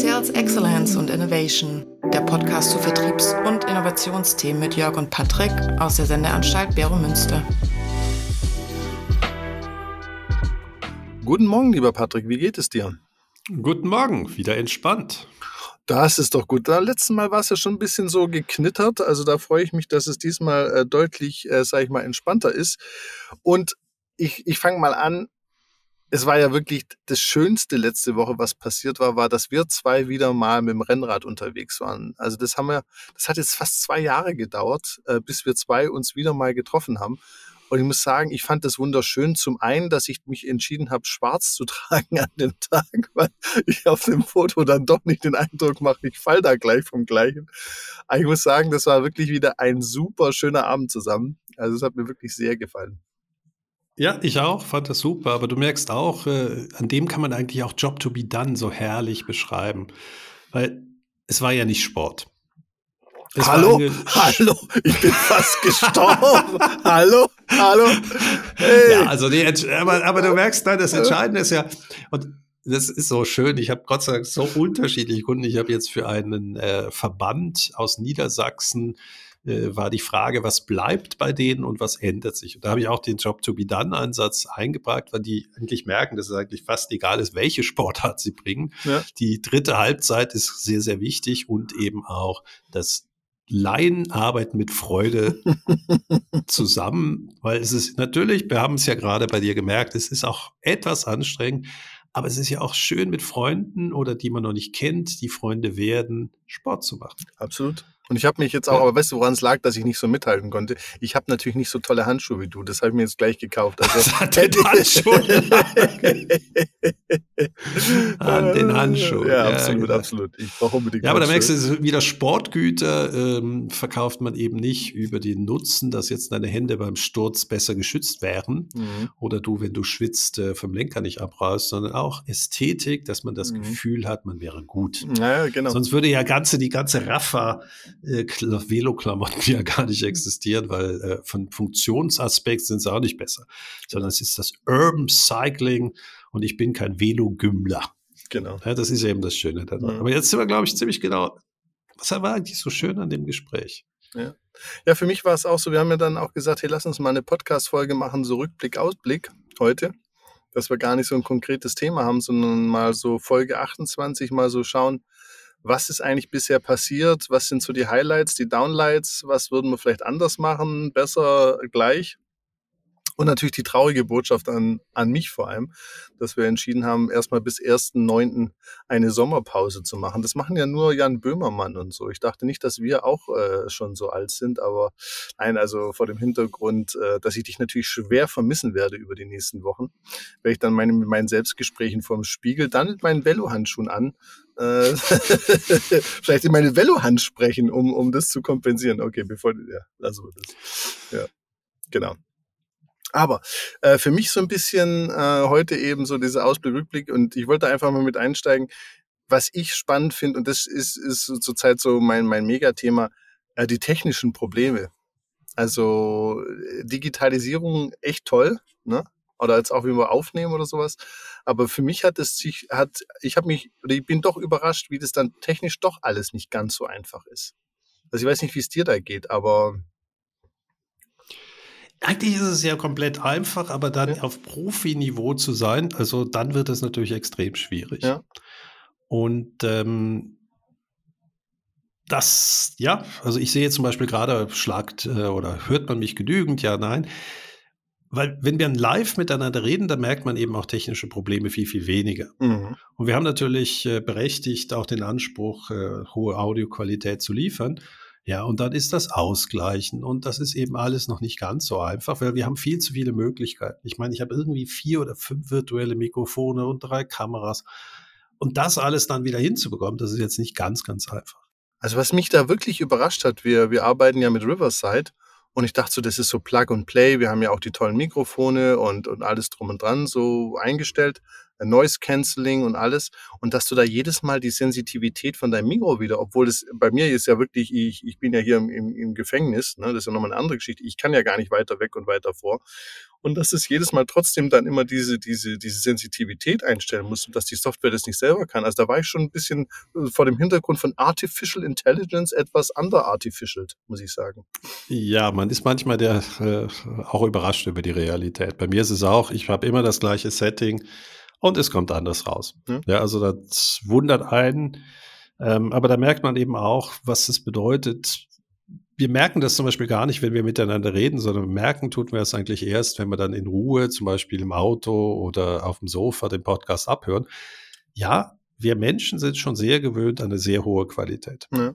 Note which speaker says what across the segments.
Speaker 1: Sales Excellence und Innovation, der Podcast zu Vertriebs- und Innovationsthemen mit Jörg und Patrick aus der Sendeanstalt Bero Münster.
Speaker 2: Guten Morgen, lieber Patrick, wie geht es dir?
Speaker 3: Guten Morgen, wieder entspannt.
Speaker 2: Das ist doch gut. Da letzten Mal war es ja schon ein bisschen so geknittert. Also da freue ich mich, dass es diesmal äh, deutlich, äh, sage ich mal, entspannter ist. Und ich, ich fange mal an es war ja wirklich das Schönste letzte Woche, was passiert war, war, dass wir zwei wieder mal mit dem Rennrad unterwegs waren. Also das haben wir, das hat jetzt fast zwei Jahre gedauert, äh, bis wir zwei uns wieder mal getroffen haben. Und ich muss sagen, ich fand das wunderschön. Zum einen, dass ich mich entschieden habe, schwarz zu tragen an dem Tag, weil ich auf dem Foto dann doch nicht den Eindruck mache, ich fall da gleich vom Gleichen. Aber ich muss sagen, das war wirklich wieder ein super schöner Abend zusammen. Also es hat mir wirklich sehr gefallen.
Speaker 3: Ja, ich auch, fand das super. Aber du merkst auch, äh, an dem kann man eigentlich auch Job to be done so herrlich beschreiben. Weil es war ja nicht Sport.
Speaker 2: Es hallo, hallo, ich bin fast gestorben. hallo, hallo.
Speaker 3: Hey. Ja, also die, aber, aber du merkst, nein, das Entscheidende ist ja, und das ist so schön. Ich habe Gott sei Dank so unterschiedliche Kunden. Ich habe jetzt für einen äh, Verband aus Niedersachsen äh, war die Frage, was bleibt bei denen und was ändert sich. Und da habe ich auch den Job-to-be-done-Ansatz eingebracht, weil die eigentlich merken, dass es eigentlich fast egal ist, welche Sportart sie bringen. Ja. Die dritte Halbzeit ist sehr, sehr wichtig und eben auch das Laien arbeiten mit Freude zusammen, weil es ist natürlich, wir haben es ja gerade bei dir gemerkt, es ist auch etwas anstrengend, aber es ist ja auch schön mit Freunden oder die man noch nicht kennt, die Freunde werden, Sport zu machen.
Speaker 2: Absolut. Und ich habe mich jetzt auch, ja. aber weißt du, woran es lag, dass ich nicht so mithalten konnte? Ich habe natürlich nicht so tolle Handschuhe wie du. Das habe ich mir jetzt gleich gekauft.
Speaker 3: Also, an den Handschuhen. an den Handschuhen.
Speaker 2: Ja, absolut, genau. absolut. Ich brauche unbedingt
Speaker 3: Ja, aber da merkst du, wieder Sportgüter ähm, verkauft man eben nicht über den Nutzen, dass jetzt deine Hände beim Sturz besser geschützt wären mhm. oder du, wenn du schwitzt, äh, vom Lenker nicht abreißt, sondern auch Ästhetik, dass man das mhm. Gefühl hat, man wäre gut.
Speaker 2: Ja, genau.
Speaker 3: Sonst würde ja ganze, die ganze Raffa äh, Velo-Klamotten ja gar nicht existieren, weil äh, von Funktionsaspekt sind sie auch nicht besser, sondern es ist das Urban Cycling und ich bin kein Velogümmler.
Speaker 2: Genau.
Speaker 3: Ja, das ist eben das Schöne daran. Mhm. Aber jetzt sind wir, glaube ich, ziemlich genau. Was war eigentlich so schön an dem Gespräch?
Speaker 2: Ja. ja, für mich war es auch so, wir haben ja dann auch gesagt, hey, lass uns mal eine Podcast-Folge machen, so Rückblick, Ausblick heute, dass wir gar nicht so ein konkretes Thema haben, sondern mal so Folge 28 mal so schauen, was ist eigentlich bisher passiert? Was sind so die Highlights, die Downlights? Was würden wir vielleicht anders machen? Besser, gleich? Und natürlich die traurige Botschaft an, an mich vor allem, dass wir entschieden haben, erstmal bis 1.9. eine Sommerpause zu machen. Das machen ja nur Jan Böhmermann und so. Ich dachte nicht, dass wir auch äh, schon so alt sind, aber nein, also vor dem Hintergrund, äh, dass ich dich natürlich schwer vermissen werde über die nächsten Wochen, werde ich dann meine, mit meinen Selbstgesprächen vor dem Spiegel, dann mit meinen Velohandschuhen an, äh, vielleicht in meine Velohand sprechen, um, um das zu kompensieren. Okay, bevor, ja, also das, ja, genau. Aber äh, für mich so ein bisschen äh, heute eben so dieser Ausblick, Rückblick und ich wollte einfach mal mit einsteigen, was ich spannend finde und das ist, ist zurzeit so mein, mein Megathema, äh, die technischen Probleme. Also äh, Digitalisierung echt toll, ne? Oder jetzt auch wie wir aufnehmen oder sowas. Aber für mich hat es sich, hat, ich habe mich, oder ich bin doch überrascht, wie das dann technisch doch alles nicht ganz so einfach ist. Also ich weiß nicht, wie es dir da geht, aber
Speaker 3: eigentlich ist es ja komplett einfach, aber dann ja. auf Profiniveau zu sein, also dann wird es natürlich extrem schwierig.
Speaker 2: Ja.
Speaker 3: Und ähm, das, ja, also ich sehe zum Beispiel gerade, schlagt äh, oder hört man mich genügend, ja, nein. Weil wenn wir live miteinander reden, dann merkt man eben auch technische Probleme viel, viel weniger. Mhm. Und wir haben natürlich äh, berechtigt auch den Anspruch, äh, hohe Audioqualität zu liefern. Ja, und dann ist das Ausgleichen. Und das ist eben alles noch nicht ganz so einfach, weil wir haben viel zu viele Möglichkeiten. Ich meine, ich habe irgendwie vier oder fünf virtuelle Mikrofone und drei Kameras. Und das alles dann wieder hinzubekommen, das ist jetzt nicht ganz, ganz einfach.
Speaker 2: Also was mich da wirklich überrascht hat, wir, wir arbeiten ja mit Riverside und ich dachte so, das ist so Plug and Play. Wir haben ja auch die tollen Mikrofone und, und alles drum und dran so eingestellt. Noise Cancelling und alles. Und dass du da jedes Mal die Sensitivität von deinem Mikro wieder, obwohl es bei mir ist ja wirklich, ich, ich bin ja hier im, im, Gefängnis, ne, das ist ja nochmal eine andere Geschichte. Ich kann ja gar nicht weiter weg und weiter vor. Und dass es jedes Mal trotzdem dann immer diese, diese, diese Sensitivität einstellen muss und dass die Software das nicht selber kann. Also da war ich schon ein bisschen äh, vor dem Hintergrund von Artificial Intelligence etwas underartificial, muss ich sagen.
Speaker 3: Ja, man ist manchmal der, äh, auch überrascht über die Realität. Bei mir ist es auch, ich habe immer das gleiche Setting und es kommt anders raus. Ja, ja also das wundert einen. Ähm, aber da merkt man eben auch, was es bedeutet. Wir merken das zum Beispiel gar nicht, wenn wir miteinander reden, sondern merken tun wir es eigentlich erst, wenn wir dann in Ruhe, zum Beispiel im Auto oder auf dem Sofa, den Podcast abhören. Ja, wir Menschen sind schon sehr gewöhnt an eine sehr hohe Qualität.
Speaker 2: Ja.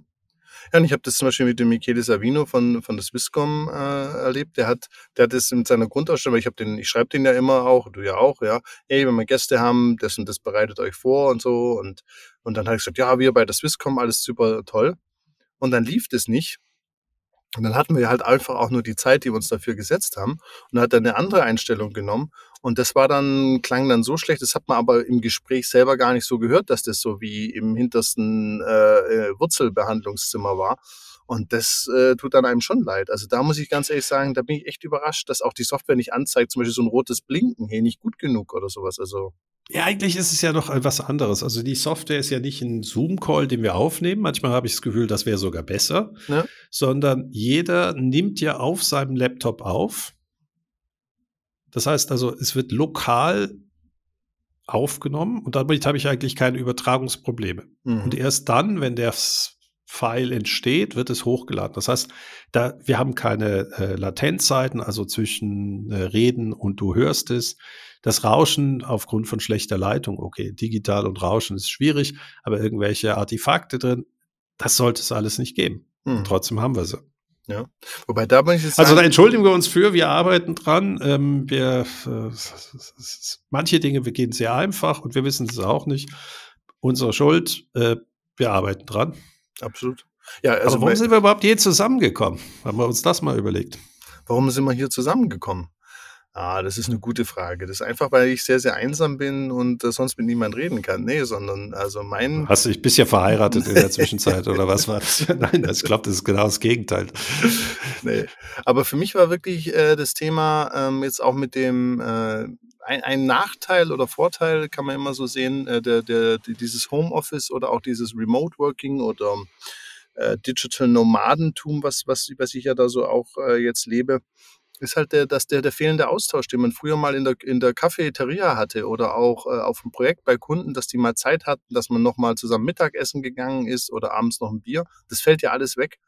Speaker 2: Ja, und ich habe das zum Beispiel mit dem Michele Savino von, von der Swisscom äh, erlebt. Der hat, der hat das mit seiner Grundausstellung, weil ich habe den, ich schreibe den ja immer auch, du ja auch, ja, hey, wenn wir Gäste haben, das und das bereitet euch vor und so. Und, und dann habe ich gesagt, ja, wir bei der Swisscom, alles super toll. Und dann lief das nicht. Und dann hatten wir halt einfach auch nur die Zeit, die wir uns dafür gesetzt haben. Und hat dann eine andere Einstellung genommen. Und das war dann, klang dann so schlecht, das hat man aber im Gespräch selber gar nicht so gehört, dass das so wie im hintersten äh, äh Wurzelbehandlungszimmer war. Und das äh, tut dann einem schon leid. Also da muss ich ganz ehrlich sagen, da bin ich echt überrascht, dass auch die Software nicht anzeigt, zum Beispiel so ein rotes Blinken, hey, nicht gut genug oder sowas. Also
Speaker 3: ja, eigentlich ist es ja noch etwas anderes. Also die Software ist ja nicht ein Zoom-Call, den wir aufnehmen. Manchmal habe ich das Gefühl, das wäre sogar besser. Ja. Sondern jeder nimmt ja auf seinem Laptop auf. Das heißt also, es wird lokal aufgenommen und damit habe ich eigentlich keine Übertragungsprobleme. Mhm. Und erst dann, wenn der File entsteht, wird es hochgeladen. Das heißt, da, wir haben keine äh, Latenzzeiten, also zwischen äh, Reden und du hörst es. Das Rauschen aufgrund von schlechter Leitung, okay, digital und Rauschen ist schwierig, aber irgendwelche Artefakte drin, das sollte es alles nicht geben. Hm. Trotzdem haben wir sie.
Speaker 2: Ja, wobei da bin ich
Speaker 3: jetzt Also da entschuldigen wir uns für, wir arbeiten dran. Ähm, wir, äh, manche Dinge, wir gehen sehr einfach und wir wissen es auch nicht. Unsere Schuld, äh, wir arbeiten dran.
Speaker 2: Absolut.
Speaker 3: Ja, also Aber warum sind wir überhaupt je zusammengekommen? Haben wir uns das mal überlegt?
Speaker 2: Warum sind wir hier zusammengekommen? Ah, das ist eine gute Frage. Das ist einfach, weil ich sehr, sehr einsam bin und äh, sonst mit niemand reden kann. Nee, sondern also mein.
Speaker 3: Hast du dich bist ja verheiratet in der Zwischenzeit oder was war das? Nein, ich glaube, das ist genau das Gegenteil.
Speaker 2: nee. Aber für mich war wirklich äh, das Thema ähm, jetzt auch mit dem äh, ein, ein, Nachteil oder Vorteil kann man immer so sehen, äh, der, der, dieses Homeoffice oder auch dieses Remote Working oder äh, Digital Nomadentum, was, was, was ich ja da so auch äh, jetzt lebe ist halt der, dass der, der fehlende Austausch, den man früher mal in der, in der Cafeteria hatte oder auch äh, auf dem Projekt bei Kunden, dass die mal Zeit hatten, dass man nochmal zusammen Mittagessen gegangen ist oder abends noch ein Bier. Das fällt ja alles weg.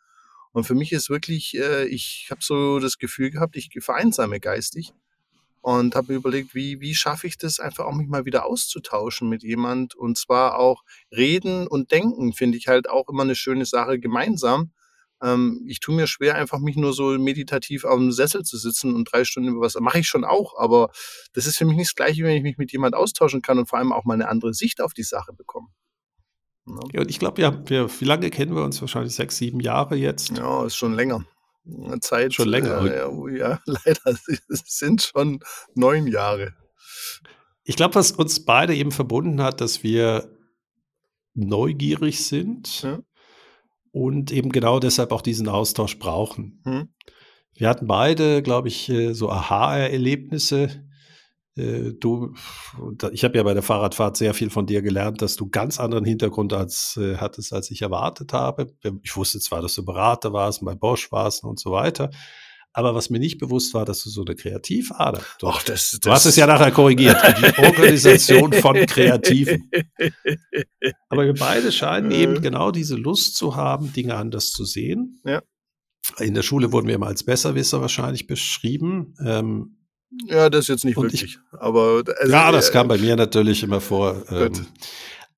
Speaker 2: Und für mich ist wirklich, äh, ich habe so das Gefühl gehabt, ich vereinsame geistig und habe mir überlegt, wie, wie schaffe ich das einfach auch mich mal wieder auszutauschen mit jemand und zwar auch reden und denken finde ich halt auch immer eine schöne Sache gemeinsam ähm, ich tue mir schwer, einfach mich nur so meditativ auf dem Sessel zu sitzen und drei Stunden über was. Mache ich schon auch, aber das ist für mich nicht das Gleiche, wenn ich mich mit jemand austauschen kann und vor allem auch mal eine andere Sicht auf die Sache bekomme.
Speaker 3: Ja. ja und ich glaube, ja, wir, wie lange kennen wir uns? Wahrscheinlich sechs, sieben Jahre jetzt.
Speaker 2: Ja, ist schon länger. Zeit.
Speaker 3: Schon länger.
Speaker 2: Äh, ja, oh ja, leider es sind schon neun Jahre.
Speaker 3: Ich glaube, was uns beide eben verbunden hat, dass wir neugierig sind. Ja und eben genau deshalb auch diesen Austausch brauchen. Hm. Wir hatten beide, glaube ich, äh, so Aha-Erlebnisse. Äh, du, ich habe ja bei der Fahrradfahrt sehr viel von dir gelernt, dass du ganz anderen Hintergrund als, äh, hattest, als ich erwartet habe. Ich wusste zwar, dass du Berater warst, bei Bosch warst und so weiter. Aber was mir nicht bewusst war, dass du so eine Kreativader. Du,
Speaker 2: Ach, das,
Speaker 3: das, du hast es ja nachher korrigiert. Die Organisation von Kreativen. Aber wir beide scheinen eben genau diese Lust zu haben, Dinge anders zu sehen.
Speaker 2: Ja.
Speaker 3: In der Schule wurden wir immer als Besserwisser wahrscheinlich beschrieben. Ähm,
Speaker 2: ja, das jetzt nicht wirklich. Ich,
Speaker 3: aber also, ja, das äh, kam bei mir natürlich immer vor. Ähm,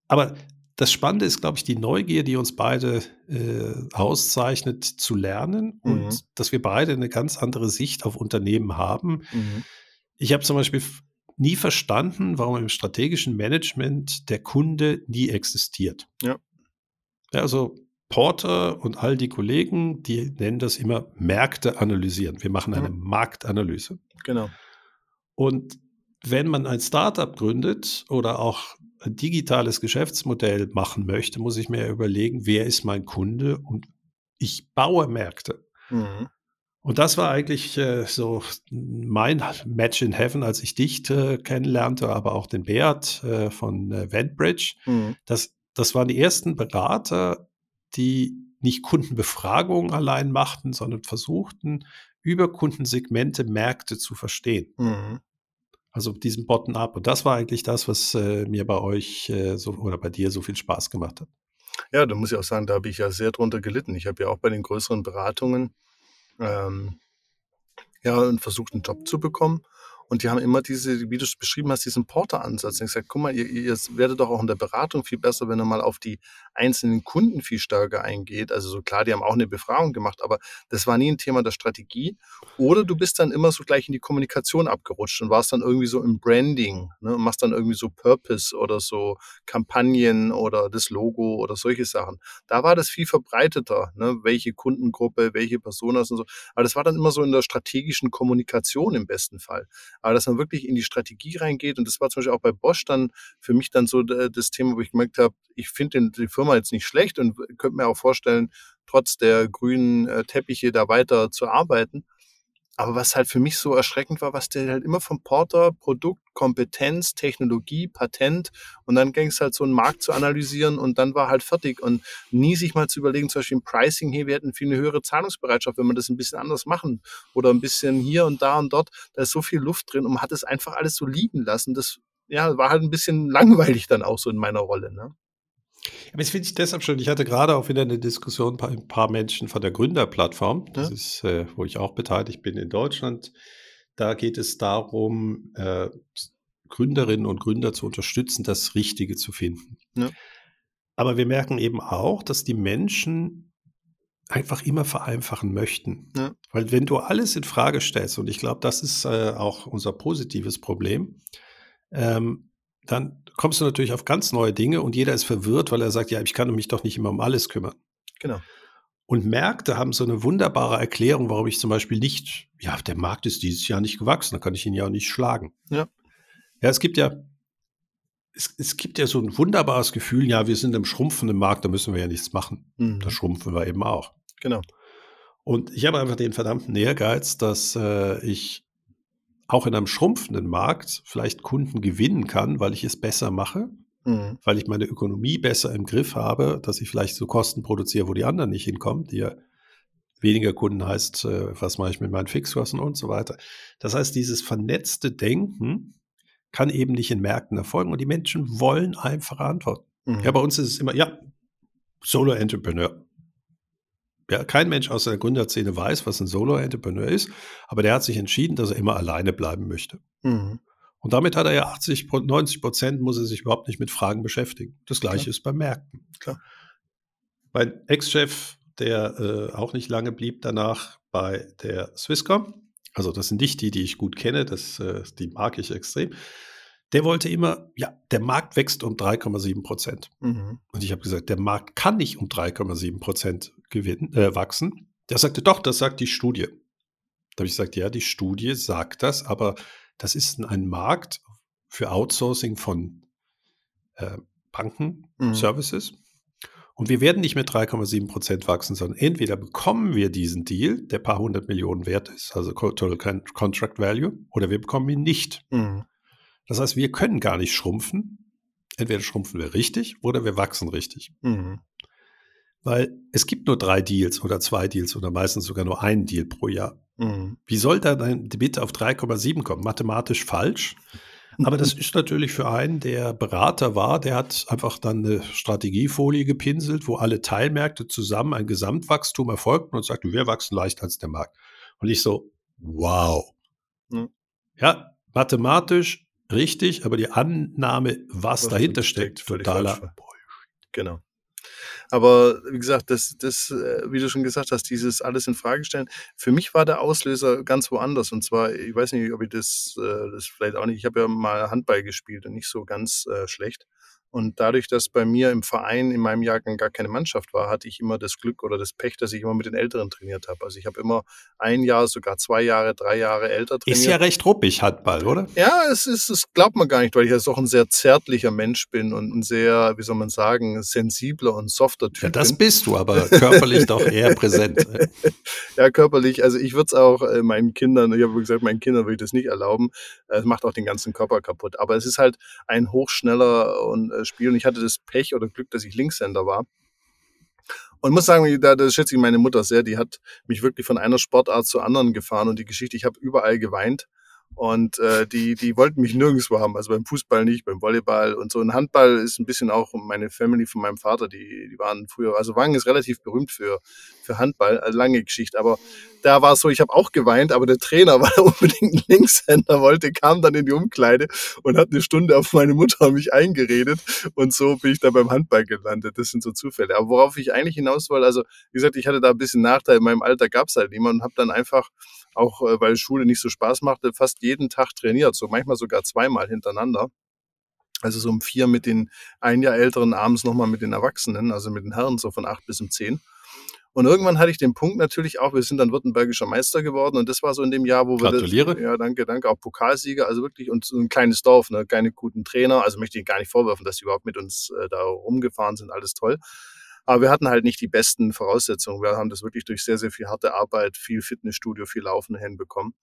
Speaker 3: aber das Spannende ist, glaube ich, die Neugier, die uns beide äh, auszeichnet, zu lernen und mhm. dass wir beide eine ganz andere Sicht auf Unternehmen haben. Mhm. Ich habe zum Beispiel nie verstanden, warum im strategischen Management der Kunde nie existiert.
Speaker 2: Ja.
Speaker 3: ja also Porter und all die Kollegen, die nennen das immer Märkte analysieren. Wir machen eine ja. Marktanalyse.
Speaker 2: Genau.
Speaker 3: Und wenn man ein Startup gründet oder auch digitales Geschäftsmodell machen möchte, muss ich mir überlegen, wer ist mein Kunde und ich baue Märkte. Mhm. Und das war eigentlich äh, so mein Match in Heaven, als ich dich äh, kennenlernte, aber auch den Beat äh, von äh, Ventbridge. Mhm. Das, das waren die ersten Berater, die nicht Kundenbefragungen allein machten, sondern versuchten, über Kundensegmente Märkte zu verstehen. Mhm. Also diesen Bottom-up. Und das war eigentlich das, was äh, mir bei euch äh, so, oder bei dir so viel Spaß gemacht hat.
Speaker 2: Ja, da muss ich auch sagen, da habe ich ja sehr drunter gelitten. Ich habe ja auch bei den größeren Beratungen ähm, ja, versucht, einen Job zu bekommen. Und die haben immer diese, wie du es beschrieben hast, diesen Porter-Ansatz. Ich sage, guck mal, ihr, ihr werdet doch auch in der Beratung viel besser, wenn ihr mal auf die einzelnen Kunden viel stärker eingeht. Also so klar, die haben auch eine Befragung gemacht, aber das war nie ein Thema der Strategie. Oder du bist dann immer so gleich in die Kommunikation abgerutscht und warst dann irgendwie so im Branding ne, und machst dann irgendwie so Purpose oder so Kampagnen oder das Logo oder solche Sachen. Da war das viel verbreiteter, ne, welche Kundengruppe, welche Personas und so. Aber das war dann immer so in der strategischen Kommunikation im besten Fall aber dass man wirklich in die Strategie reingeht. Und das war zum Beispiel auch bei Bosch dann für mich dann so äh, das Thema, wo ich gemerkt habe, ich finde die Firma jetzt nicht schlecht und könnte mir auch vorstellen, trotz der grünen äh, Teppiche da weiter zu arbeiten. Aber was halt für mich so erschreckend war, was der halt immer vom Porter, Produkt, Kompetenz, Technologie, Patent und dann ging es halt so einen Markt zu analysieren und dann war halt fertig und nie sich mal zu überlegen, zum Beispiel im Pricing, hier, wir hätten viel eine höhere Zahlungsbereitschaft, wenn wir das ein bisschen anders machen oder ein bisschen hier und da und dort, da ist so viel Luft drin und man hat es einfach alles so liegen lassen. Das ja, war halt ein bisschen langweilig dann auch so in meiner Rolle. Ne?
Speaker 3: Aber das finde ich deshalb schön. Ich hatte gerade auch wieder eine Diskussion bei ein paar Menschen von der Gründerplattform. Das ja. ist, äh, wo ich auch beteiligt bin in Deutschland. Da geht es darum, äh, Gründerinnen und Gründer zu unterstützen, das Richtige zu finden. Ja. Aber wir merken eben auch, dass die Menschen einfach immer vereinfachen möchten. Ja. Weil wenn du alles in Frage stellst, und ich glaube, das ist äh, auch unser positives Problem, ähm, dann kommst du natürlich auf ganz neue Dinge und jeder ist verwirrt, weil er sagt, ja, ich kann mich doch nicht immer um alles kümmern.
Speaker 2: Genau.
Speaker 3: Und Märkte haben so eine wunderbare Erklärung, warum ich zum Beispiel nicht, ja, der Markt ist dieses Jahr nicht gewachsen, da kann ich ihn ja auch nicht schlagen.
Speaker 2: Ja.
Speaker 3: Ja, es gibt ja, es, es gibt ja so ein wunderbares Gefühl, ja, wir sind im schrumpfenden Markt, da müssen wir ja nichts machen. Mhm. Da schrumpfen wir eben auch.
Speaker 2: Genau.
Speaker 3: Und ich habe einfach den verdammten Ehrgeiz, dass äh, ich auch in einem schrumpfenden Markt vielleicht Kunden gewinnen kann, weil ich es besser mache, mhm. weil ich meine Ökonomie besser im Griff habe, dass ich vielleicht so Kosten produziere, wo die anderen nicht hinkommen, die ja weniger Kunden heißt, äh, was mache ich mit meinen Fixkosten und so weiter. Das heißt, dieses vernetzte Denken kann eben nicht in Märkten erfolgen und die Menschen wollen einfache Antworten. Mhm. Ja, bei uns ist es immer, ja, Solo-Entrepreneur. Ja, kein Mensch aus der Gründerszene weiß, was ein Solo-Entrepreneur ist, aber der hat sich entschieden, dass er immer alleine bleiben möchte. Mhm. Und damit hat er ja 80, 90 Prozent, muss er sich überhaupt nicht mit Fragen beschäftigen. Das gleiche Klar. ist beim Märkten.
Speaker 2: Klar.
Speaker 3: Mein Ex-Chef, der äh, auch nicht lange blieb danach bei der Swisscom, also das sind nicht die, die ich gut kenne, das, äh, die mag ich extrem, der wollte immer, ja, der Markt wächst um 3,7 Prozent. Mhm. Und ich habe gesagt, der Markt kann nicht um 3,7 Prozent äh, wachsen. Der sagte, doch, das sagt die Studie. Da habe ich gesagt, ja, die Studie sagt das, aber das ist ein Markt für Outsourcing von äh, Banken, mhm. Services. Und wir werden nicht mit 3,7 Prozent wachsen, sondern entweder bekommen wir diesen Deal, der paar hundert Millionen wert ist, also Total Contract Value, oder wir bekommen ihn nicht. Mhm. Das heißt, wir können gar nicht schrumpfen. Entweder schrumpfen wir richtig oder wir wachsen richtig. Mhm. Weil es gibt nur drei Deals oder zwei Deals oder meistens sogar nur einen Deal pro Jahr. Mhm. Wie soll da dein Debit auf 3,7 kommen? Mathematisch falsch. Aber das ist natürlich für einen, der Berater war, der hat einfach dann eine Strategiefolie gepinselt, wo alle Teilmärkte zusammen ein Gesamtwachstum erfolgten und sagte, wir wachsen leichter als der Markt. Und ich so, wow. Mhm. Ja, mathematisch richtig, aber die Annahme, was, was dahinter steckt, totaler
Speaker 2: Genau. Aber wie gesagt, das, das, äh, wie du schon gesagt hast, dieses alles in Frage stellen, für mich war der Auslöser ganz woanders. Und zwar, ich weiß nicht, ob ich das, äh, das vielleicht auch nicht, ich habe ja mal Handball gespielt und nicht so ganz äh, schlecht. Und dadurch, dass bei mir im Verein in meinem Jahrgang gar keine Mannschaft war, hatte ich immer das Glück oder das Pech, dass ich immer mit den Älteren trainiert habe. Also ich habe immer ein Jahr, sogar zwei Jahre, drei Jahre älter trainiert.
Speaker 3: Ist ja recht ruppig, Handball, oder?
Speaker 2: Ja, es ist, es glaubt man gar nicht, weil ich ja auch ein sehr zärtlicher Mensch bin und ein sehr, wie soll man sagen, sensibler und softer Typ.
Speaker 3: Ja, das
Speaker 2: bin.
Speaker 3: bist du, aber körperlich doch eher präsent.
Speaker 2: ja, körperlich. Also ich würde es auch äh, meinen Kindern, ich habe gesagt, meinen Kindern würde ich das nicht erlauben. Es macht auch den ganzen Körper kaputt. Aber es ist halt ein hochschneller und äh, Spiel und ich hatte das Pech oder Glück, dass ich Linkshänder war. Und muss sagen, da, da schätze ich meine Mutter sehr. Die hat mich wirklich von einer Sportart zur anderen gefahren und die Geschichte, ich habe überall geweint. Und äh, die, die wollten mich nirgendwo haben. Also beim Fußball nicht, beim Volleyball und so. Und Handball ist ein bisschen auch meine Family von meinem Vater, die, die waren früher, also Wangen ist relativ berühmt für, für Handball, also lange Geschichte. Aber da war es so, ich habe auch geweint, aber der Trainer, weil er unbedingt einen Linkshänder wollte, kam dann in die Umkleide und hat eine Stunde auf meine Mutter mich eingeredet. Und so bin ich da beim Handball gelandet. Das sind so Zufälle. Aber worauf ich eigentlich hinaus wollte, also wie gesagt, ich hatte da ein bisschen Nachteil. In meinem Alter gab es halt niemanden und habe dann einfach auch äh, weil Schule nicht so Spaß machte, fast jeden Tag trainiert, so manchmal sogar zweimal hintereinander. Also so um vier mit den ein Jahr älteren, abends nochmal mit den Erwachsenen, also mit den Herren, so von acht bis um zehn. Und irgendwann hatte ich den Punkt natürlich auch, wir sind dann württembergischer Meister geworden und das war so in dem Jahr, wo wir
Speaker 3: Gratuliere.
Speaker 2: Das, ja, danke, danke, auch Pokalsieger, also wirklich und so ein kleines Dorf, ne, keine guten Trainer, also möchte ich gar nicht vorwerfen, dass die überhaupt mit uns äh, da rumgefahren sind, alles toll. Aber wir hatten halt nicht die besten Voraussetzungen. Wir haben das wirklich durch sehr, sehr viel harte Arbeit, viel Fitnessstudio, viel Laufen hinbekommen.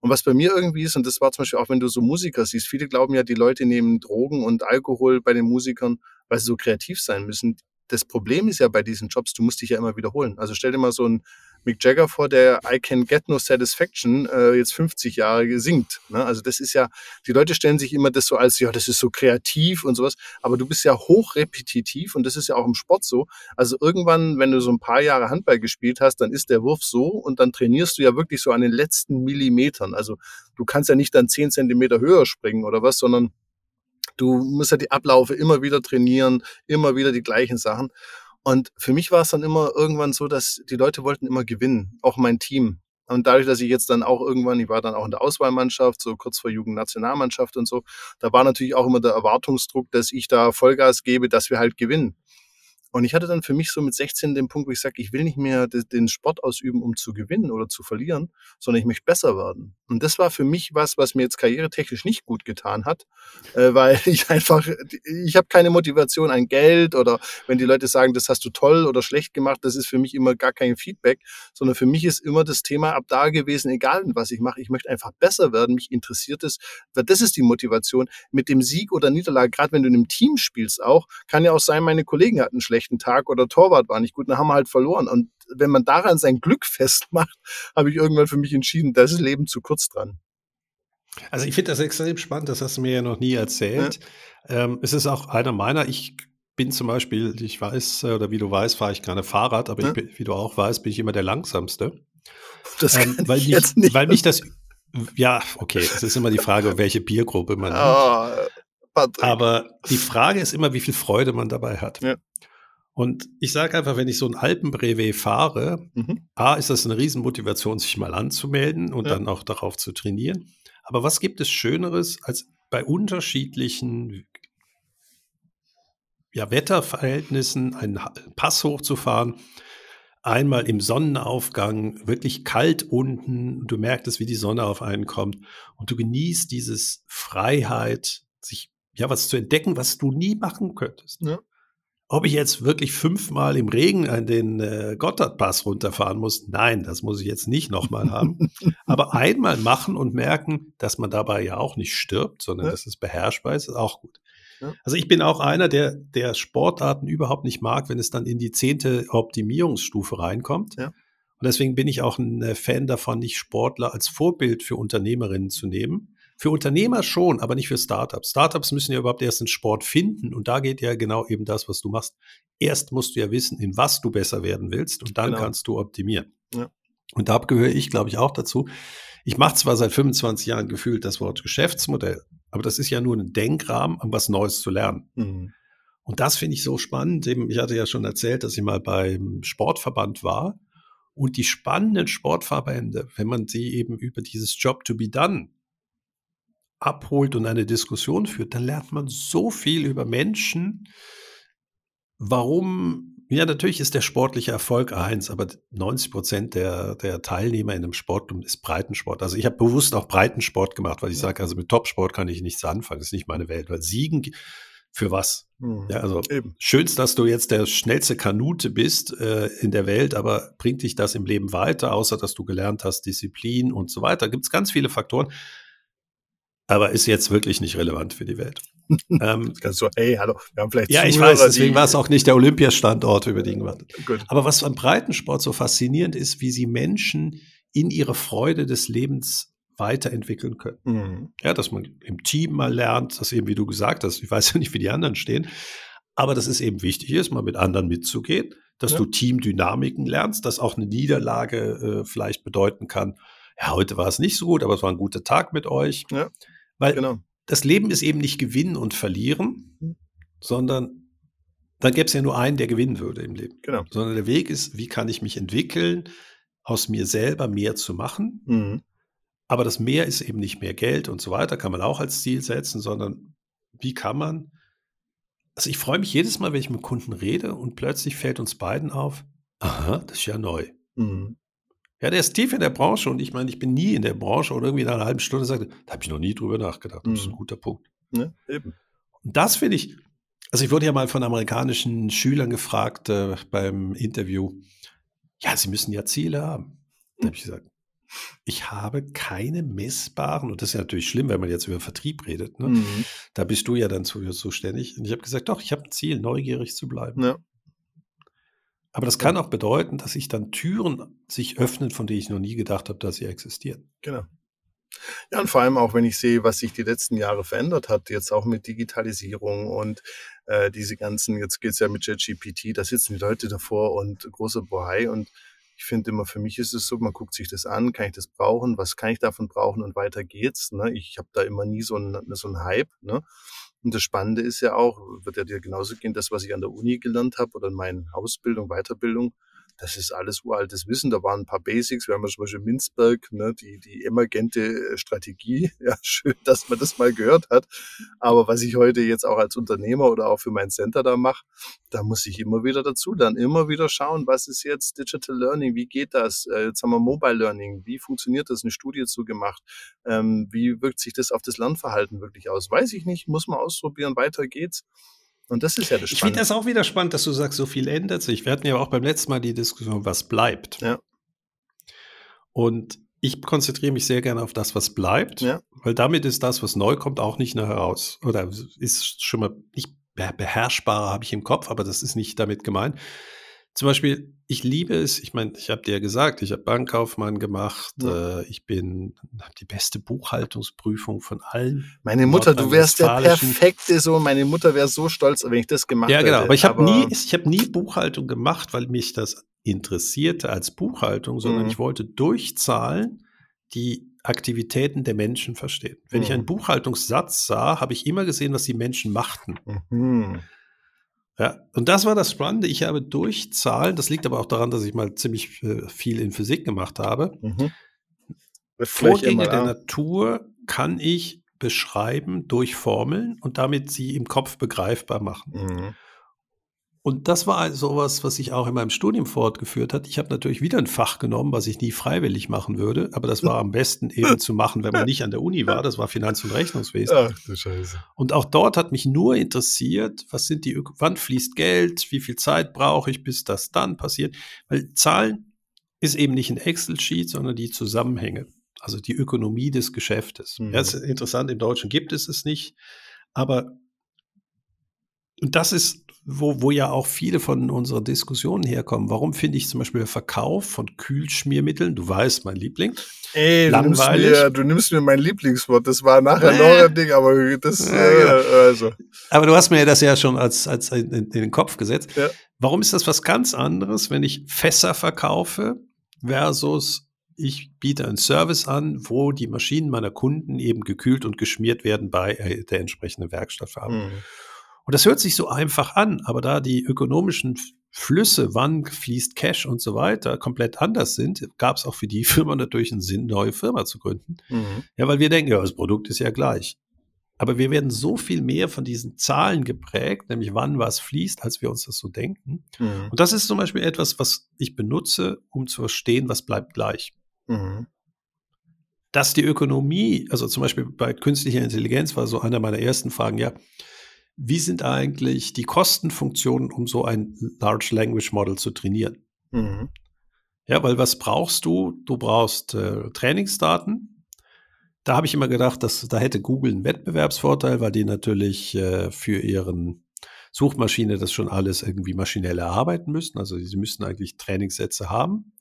Speaker 2: Und was bei mir irgendwie ist, und das war zum Beispiel auch, wenn du so Musiker siehst, viele glauben ja, die Leute nehmen Drogen und Alkohol bei den Musikern, weil sie so kreativ sein müssen das Problem ist ja bei diesen Jobs, du musst dich ja immer wiederholen. Also stell dir mal so einen Mick Jagger vor, der I Can Get No Satisfaction äh, jetzt 50 Jahre singt. Ne? Also das ist ja, die Leute stellen sich immer das so als, ja, das ist so kreativ und sowas, aber du bist ja hochrepetitiv und das ist ja auch im Sport so. Also irgendwann, wenn du so ein paar Jahre Handball gespielt hast, dann ist der Wurf so und dann trainierst du ja wirklich so an den letzten Millimetern. Also du kannst ja nicht dann 10 Zentimeter höher springen oder was, sondern Du musst ja die Ablaufe immer wieder trainieren, immer wieder die gleichen Sachen. Und für mich war es dann immer irgendwann so, dass die Leute wollten immer gewinnen, auch mein Team. Und dadurch, dass ich jetzt dann auch irgendwann, ich war dann auch in der Auswahlmannschaft, so kurz vor Jugendnationalmannschaft und so, da war natürlich auch immer der Erwartungsdruck, dass ich da Vollgas gebe, dass wir halt gewinnen. Und ich hatte dann für mich so mit 16 den Punkt, wo ich sage, ich will nicht mehr den Sport ausüben, um zu gewinnen oder zu verlieren, sondern ich möchte besser werden. Und das war für mich was, was mir jetzt karrieretechnisch nicht gut getan hat, äh, weil ich einfach, ich habe keine Motivation an Geld oder wenn die Leute sagen, das hast du toll oder schlecht gemacht, das ist für mich immer gar kein Feedback, sondern für mich ist immer das Thema ab da gewesen, egal was ich mache, ich möchte einfach besser werden, mich interessiert es, weil das ist die Motivation. Mit dem Sieg oder Niederlage, gerade wenn du in einem Team spielst auch, kann ja auch sein, meine Kollegen hatten schlecht schlechten Tag oder Torwart war nicht gut, dann haben wir halt verloren. Und wenn man daran sein Glück festmacht, habe ich irgendwann für mich entschieden, da ist Leben zu kurz dran.
Speaker 3: Also ich finde das extrem spannend, das hast du mir ja noch nie erzählt. Ja. Ähm, es ist auch einer meiner, ich bin zum Beispiel, ich weiß, äh, oder wie du weißt, fahre ich gerne Fahrrad, aber ja. ich wie du auch weißt, bin ich immer der Langsamste.
Speaker 2: Das ähm, weil, ich mich, jetzt nicht.
Speaker 3: weil mich das, ja, okay, es ist immer die Frage, welche Biergruppe man oh, hat. Aber die Frage ist immer, wie viel Freude man dabei hat. Ja. Und ich sage einfach, wenn ich so ein Alpenbrevet fahre, mhm. A, ist das eine Riesenmotivation, sich mal anzumelden und ja. dann auch darauf zu trainieren. Aber was gibt es Schöneres, als bei unterschiedlichen ja, Wetterverhältnissen einen Pass hochzufahren? Einmal im Sonnenaufgang, wirklich kalt unten, du merkst es, wie die Sonne auf einen kommt und du genießt dieses Freiheit, sich ja was zu entdecken, was du nie machen könntest. Ja. Ob ich jetzt wirklich fünfmal im Regen an den äh, Gotthardpass runterfahren muss, nein, das muss ich jetzt nicht nochmal haben. Aber einmal machen und merken, dass man dabei ja auch nicht stirbt, sondern ja. dass es beherrschbar ist, ist auch gut. Ja. Also ich bin auch einer, der, der Sportarten überhaupt nicht mag, wenn es dann in die zehnte Optimierungsstufe reinkommt. Ja. Und deswegen bin ich auch ein äh, Fan davon, nicht Sportler als Vorbild für Unternehmerinnen zu nehmen, für Unternehmer schon, aber nicht für Startups. Startups müssen ja überhaupt erst einen Sport finden und da geht ja genau eben das, was du machst. Erst musst du ja wissen, in was du besser werden willst und dann genau. kannst du optimieren. Ja. Und da gehöre ich, glaube ich, auch dazu. Ich mache zwar seit 25 Jahren gefühlt das Wort Geschäftsmodell, aber das ist ja nur ein Denkrahmen, um was Neues zu lernen. Mhm. Und das finde ich so spannend. Ich hatte ja schon erzählt, dass ich mal beim Sportverband war. Und die spannenden Sportverbände, wenn man sie eben über dieses Job to be done abholt und eine Diskussion führt, dann lernt man so viel über Menschen, warum ja, natürlich ist der sportliche Erfolg eins, aber 90 Prozent der, der Teilnehmer in einem Sport ist Breitensport. Also ich habe bewusst auch Breitensport gemacht, weil ich sage, also mit Topsport kann ich nichts anfangen, das ist nicht meine Welt. Weil Siegen für was? Mhm. Ja, also Eben. schönst, dass du jetzt der schnellste Kanute bist äh, in der Welt, aber bringt dich das im Leben weiter, außer dass du gelernt hast, Disziplin und so weiter. Gibt es ganz viele Faktoren aber ist jetzt wirklich nicht relevant für die Welt.
Speaker 2: ähm, kannst du, hey, hallo, wir haben vielleicht
Speaker 3: Ja, Zuhörer, ich weiß, deswegen war es auch nicht der Olympiastandort, über den gemacht Aber was am Breitensport so faszinierend ist, wie sie Menschen in ihre Freude des Lebens weiterentwickeln können. Mhm. Ja, dass man im Team mal lernt, dass eben, wie du gesagt hast, ich weiß ja nicht, wie die anderen stehen, aber dass es eben wichtig ist, mal mit anderen mitzugehen, dass ja. du Teamdynamiken lernst, dass auch eine Niederlage äh, vielleicht bedeuten kann, ja, heute war es nicht so gut, aber es war ein guter Tag mit euch. Ja. Weil genau. das Leben ist eben nicht gewinnen und verlieren, mhm. sondern dann gäbe es ja nur einen, der gewinnen würde im Leben. Genau. Sondern der Weg ist, wie kann ich mich entwickeln, aus mir selber mehr zu machen. Mhm. Aber das Mehr ist eben nicht mehr Geld und so weiter, kann man auch als Ziel setzen, sondern wie kann man, also ich freue mich jedes Mal, wenn ich mit Kunden rede und plötzlich fällt uns beiden auf, aha, das ist ja neu. Mhm. Ja, der ist tief in der Branche und ich meine, ich bin nie in der Branche oder irgendwie in einer halben Stunde sagte, da habe ich noch nie drüber nachgedacht. Das ist ein mhm. guter Punkt. Ja, eben. Und das finde ich, also ich wurde ja mal von amerikanischen Schülern gefragt äh, beim Interview, ja, sie müssen ja Ziele haben. Da habe ich gesagt, ich habe keine messbaren, und das ist ja natürlich schlimm, wenn man jetzt über Vertrieb redet, ne? mhm. da bist du ja dann zuständig. Und ich habe gesagt, doch, ich habe ein Ziel, neugierig zu bleiben. Ja. Aber das kann auch bedeuten, dass sich dann Türen sich öffnen, von denen ich noch nie gedacht habe, dass sie existieren.
Speaker 2: Genau. Ja, und vor allem auch, wenn ich sehe, was sich die letzten Jahre verändert hat, jetzt auch mit Digitalisierung und äh, diese ganzen, jetzt geht es ja mit JetGPT, da sitzen die Leute davor und große Bohai und ich finde immer, für mich ist es so, man guckt sich das an, kann ich das brauchen, was kann ich davon brauchen und weiter geht's. Ne? Ich habe da immer nie so einen so Hype. Ne? Und das Spannende ist ja auch, wird ja dir genauso gehen, das, was ich an der Uni gelernt habe oder in meiner Ausbildung, Weiterbildung, das ist alles uraltes Wissen. Da waren ein paar Basics. Wir haben ja zum Beispiel Minzberg, ne, die, die emergente äh, Strategie. Ja, schön, dass man das mal gehört hat. Aber was ich heute jetzt auch als Unternehmer oder auch für mein Center da mache, da muss ich immer wieder dazu dann immer wieder schauen, was ist jetzt Digital Learning? Wie geht das? Äh, jetzt haben wir Mobile Learning. Wie funktioniert das? Eine Studie zu gemacht. Ähm, wie wirkt sich das auf das Lernverhalten wirklich aus? Weiß ich nicht. Muss man ausprobieren. Weiter geht's. Und das ist ja das
Speaker 3: Spannende. Ich finde das auch wieder spannend, dass du sagst, so viel ändert sich. Wir hatten ja auch beim letzten Mal die Diskussion, was bleibt. Ja. Und ich konzentriere mich sehr gerne auf das, was bleibt, ja. weil damit ist das, was neu kommt, auch nicht mehr heraus. Oder ist schon mal nicht beherrschbarer, habe ich im Kopf, aber das ist nicht damit gemeint. Zum Beispiel, ich liebe es, ich meine, ich habe dir ja gesagt, ich habe Bankkaufmann gemacht, ja. äh, ich bin, habe die beste Buchhaltungsprüfung von allen.
Speaker 2: Meine Mutter, du wärst der perfekte Sohn, meine Mutter wäre so stolz, wenn ich das gemacht hätte. Ja, genau,
Speaker 3: hätte. aber ich habe nie, ich habe nie Buchhaltung gemacht, weil mich das interessierte als Buchhaltung, sondern mhm. ich wollte durchzahlen, die Aktivitäten der Menschen verstehen. Wenn mhm. ich einen Buchhaltungssatz sah, habe ich immer gesehen, was die Menschen machten. Mhm. Ja, und das war das Spannende. Ich habe durch Zahlen, das liegt aber auch daran, dass ich mal ziemlich äh, viel in Physik gemacht habe. Mhm. Vorgänge der Natur kann ich beschreiben durch Formeln und damit sie im Kopf begreifbar machen. Mhm. Und das war sowas, was ich auch in meinem Studium fortgeführt hat. Ich habe natürlich wieder ein Fach genommen, was ich nie freiwillig machen würde, aber das war am besten eben zu machen, wenn man nicht an der Uni war. Das war Finanz- und Rechnungswesen. Ach du Scheiße. Und auch dort hat mich nur interessiert, was sind die, wann fließt Geld, wie viel Zeit brauche ich, bis das dann passiert. Weil Zahlen ist eben nicht ein Excel-Sheet, sondern die Zusammenhänge, also die Ökonomie des Geschäftes. Mhm. Ja, ist interessant, im Deutschen gibt es es nicht, aber und das ist wo, wo ja auch viele von unseren Diskussionen herkommen. Warum finde ich zum Beispiel Verkauf von Kühlschmiermitteln, du weißt, mein Liebling,
Speaker 2: Ey, langweilig. Du nimmst, mir, du nimmst mir mein Lieblingswort. Das war nachher äh. noch ein Ding, aber das, äh,
Speaker 3: genau. also. Aber du hast mir das ja schon als, als in, in den Kopf gesetzt. Ja. Warum ist das was ganz anderes, wenn ich Fässer verkaufe versus ich biete einen Service an, wo die Maschinen meiner Kunden eben gekühlt und geschmiert werden bei äh, der entsprechenden Werkstattverarbeitung. Mhm. Und das hört sich so einfach an, aber da die ökonomischen Flüsse, wann fließt Cash und so weiter, komplett anders sind, gab es auch für die Firma natürlich einen Sinn, neue Firma zu gründen. Mhm. Ja, weil wir denken, ja, das Produkt ist ja gleich. Aber wir werden so viel mehr von diesen Zahlen geprägt, nämlich wann was fließt, als wir uns das so denken. Mhm. Und das ist zum Beispiel etwas, was ich benutze, um zu verstehen, was bleibt gleich. Mhm. Dass die Ökonomie, also zum Beispiel bei künstlicher Intelligenz war so einer meiner ersten Fragen, ja, wie sind eigentlich die Kostenfunktionen, um so ein Large Language Model zu trainieren? Mhm. Ja, weil was brauchst du? Du brauchst äh, Trainingsdaten. Da habe ich immer gedacht, dass da hätte Google einen Wettbewerbsvorteil, weil die natürlich äh, für ihren Suchmaschine das schon alles irgendwie maschinell erarbeiten müssten. Also sie müssten eigentlich Trainingssätze haben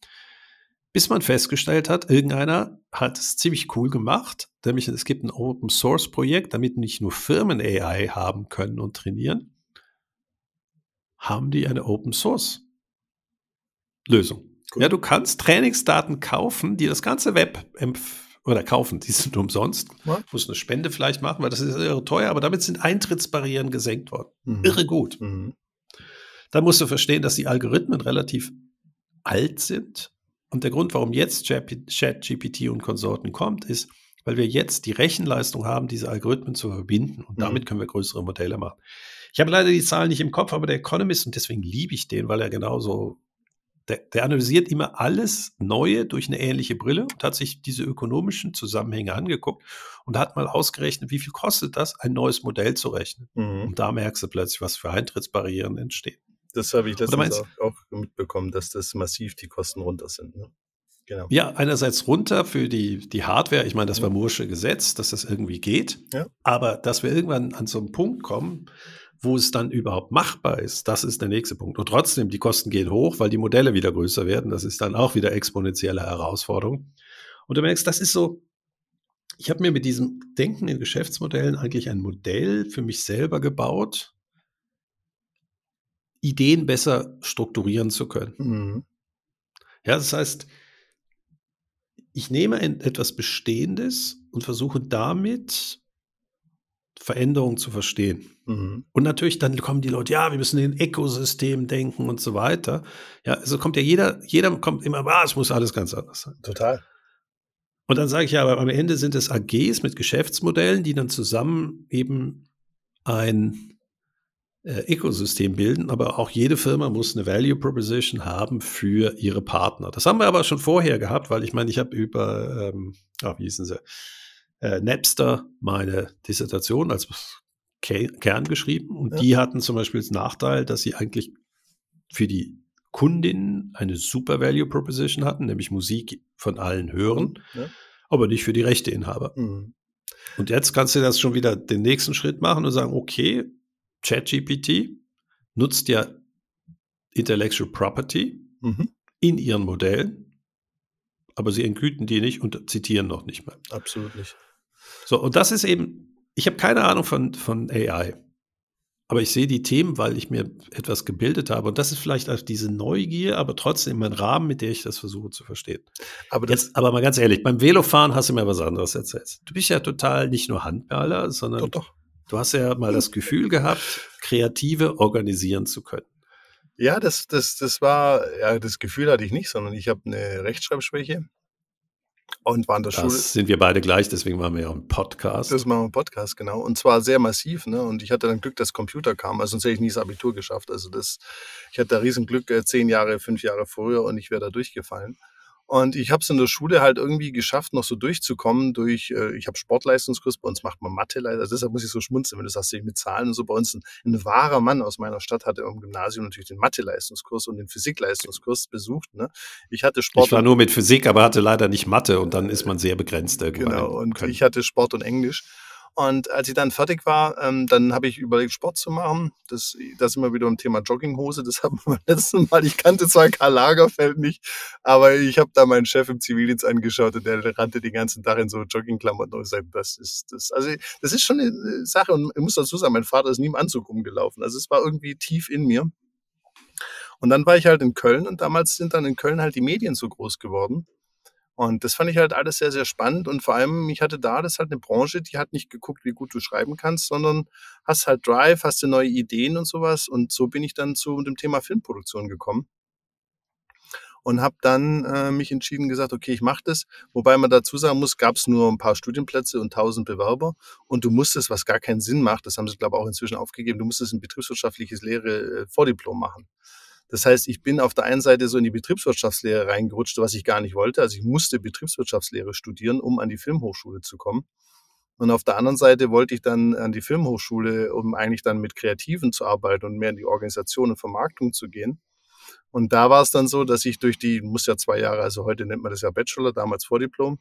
Speaker 3: bis man festgestellt hat, irgendeiner hat es ziemlich cool gemacht, nämlich es gibt ein Open Source Projekt, damit nicht nur Firmen AI haben können und trainieren, haben die eine Open Source Lösung. Cool. Ja, du kannst Trainingsdaten kaufen, die das ganze Web oder kaufen, die sind umsonst. Ja. Muss eine Spende vielleicht machen, weil das ist irre teuer, aber damit sind Eintrittsbarrieren gesenkt worden. Mhm. Irre gut. Mhm. Dann musst du verstehen, dass die Algorithmen relativ alt sind und der Grund, warum jetzt ChatGPT und Konsorten kommt, ist, weil wir jetzt die Rechenleistung haben, diese Algorithmen zu verbinden. Und damit mhm. können wir größere Modelle machen. Ich habe leider die Zahlen nicht im Kopf, aber der Economist, und deswegen liebe ich den, weil er genauso, der, der analysiert immer alles Neue durch eine ähnliche Brille und hat sich diese ökonomischen Zusammenhänge angeguckt und hat mal ausgerechnet, wie viel kostet das, ein neues Modell zu rechnen. Mhm. Und da merkst du plötzlich, was für Eintrittsbarrieren entstehen.
Speaker 2: Das habe ich letztens auch, auch, mitbekommen, dass das massiv die Kosten runter sind. Ne?
Speaker 3: Genau. Ja, einerseits runter für die, die Hardware. Ich meine, das war Mursche Gesetz, dass das irgendwie geht. Ja. Aber dass wir irgendwann an so einen Punkt kommen, wo es dann überhaupt machbar ist, das ist der nächste Punkt. Und trotzdem, die Kosten gehen hoch, weil die Modelle wieder größer werden. Das ist dann auch wieder exponentielle Herausforderung. Und du merkst, das ist so, ich habe mir mit diesem Denken in Geschäftsmodellen eigentlich ein Modell für mich selber gebaut, Ideen besser strukturieren zu können. Mhm. Ja, das heißt, ich nehme etwas Bestehendes und versuche damit Veränderungen zu verstehen. Mhm. Und natürlich dann kommen die Leute, ja, wir müssen in Ökosystem denken und so weiter. Ja, also kommt ja jeder, jeder kommt immer, ah, es muss alles ganz anders sein.
Speaker 2: Total.
Speaker 3: Und dann sage ich ja, aber am Ende sind es AGs mit Geschäftsmodellen, die dann zusammen eben ein äh, Ökosystem bilden, aber auch jede Firma muss eine Value Proposition haben für ihre Partner. Das haben wir aber schon vorher gehabt, weil ich meine, ich habe über, ähm, ach, wie hießen sie, äh, Napster meine Dissertation als Kern geschrieben und ja. die hatten zum Beispiel als Nachteil, dass sie eigentlich für die Kundinnen eine super Value Proposition hatten, nämlich Musik von allen hören, ja. aber nicht für die Rechteinhaber. Mhm. Und jetzt kannst du das schon wieder den nächsten Schritt machen und sagen, okay, ChatGPT nutzt ja Intellectual Property mhm. in ihren Modellen, aber sie entgüten die nicht und zitieren noch nicht mehr.
Speaker 2: Absolut nicht.
Speaker 3: So, und das ist eben, ich habe keine Ahnung von, von AI, aber ich sehe die Themen, weil ich mir etwas gebildet habe. Und das ist vielleicht auch diese Neugier, aber trotzdem mein Rahmen, mit der ich das versuche zu verstehen. Aber, Jetzt, aber mal ganz ehrlich, beim Velofahren hast du mir was anderes erzählt. Du bist ja total nicht nur Handballer, sondern doch, doch. Du hast ja mal das Gefühl gehabt, Kreative organisieren zu können.
Speaker 2: Ja, das, das, das war, ja, das Gefühl hatte ich nicht, sondern ich habe eine Rechtschreibschwäche und war in der
Speaker 3: das
Speaker 2: Schule.
Speaker 3: sind wir beide gleich, deswegen waren wir ja im Podcast.
Speaker 2: Das machen wir im Podcast, genau. Und zwar sehr massiv, ne? Und ich hatte dann Glück, dass Computer kam, also sonst hätte ich nie das Abitur geschafft. Also das, ich hatte da riesen Glück, äh, zehn Jahre, fünf Jahre früher und ich wäre da durchgefallen. Und ich habe es in der Schule halt irgendwie geschafft, noch so durchzukommen durch, äh, ich habe Sportleistungskurs, bei uns macht man Mathe, also deshalb muss ich so schmunzeln, wenn du sagst, mit Zahlen und so. Bei uns ein, ein wahrer Mann aus meiner Stadt hatte im Gymnasium natürlich den Mathe-Leistungskurs und den Physikleistungskurs besucht. Ne? Ich hatte Sport.
Speaker 3: Ich war nur mit Physik, aber hatte leider nicht Mathe und dann ist man sehr begrenzt
Speaker 2: irgendwann. Genau, und ich hatte Sport und Englisch. Und als ich dann fertig war, ähm, dann habe ich überlegt, Sport zu machen. Das, das immer wieder ein Thema Jogginghose. Das haben wir letzten Mal. Ich kannte zwar Karl Lagerfeld nicht, aber ich habe da meinen Chef im Zivildienst angeschaut und der rannte den ganzen Tag in so Joggingklamotten und gesagt, das ist das. Also das ist schon eine Sache. Und ich muss dazu sagen, mein Vater ist nie im Anzug rumgelaufen. Also es war irgendwie tief in mir. Und dann war ich halt in Köln und damals sind dann in Köln halt die Medien so groß geworden. Und das fand ich halt alles sehr, sehr spannend. Und vor allem, ich hatte da, das ist halt eine Branche, die hat nicht geguckt, wie gut du schreiben kannst, sondern hast halt Drive, hast du neue Ideen und sowas. Und so bin ich dann zu dem Thema Filmproduktion gekommen. Und habe dann äh, mich entschieden, gesagt, okay, ich mache das. Wobei man dazu sagen muss, gab es nur ein paar Studienplätze und 1000 Bewerber. Und du musstest, was gar keinen Sinn macht, das haben sie, glaube ich, auch inzwischen aufgegeben, du musstest ein betriebswirtschaftliches Lehre äh, machen. Das heißt, ich bin auf der einen Seite so in die Betriebswirtschaftslehre reingerutscht, was ich gar nicht wollte. Also ich musste Betriebswirtschaftslehre studieren, um an die Filmhochschule zu kommen. Und auf der anderen Seite wollte ich dann an die Filmhochschule, um eigentlich dann mit Kreativen zu arbeiten und mehr in die Organisation und Vermarktung zu gehen. Und da war es dann so, dass ich durch die, muss ja zwei Jahre, also heute nennt man das ja Bachelor, damals Vordiplom,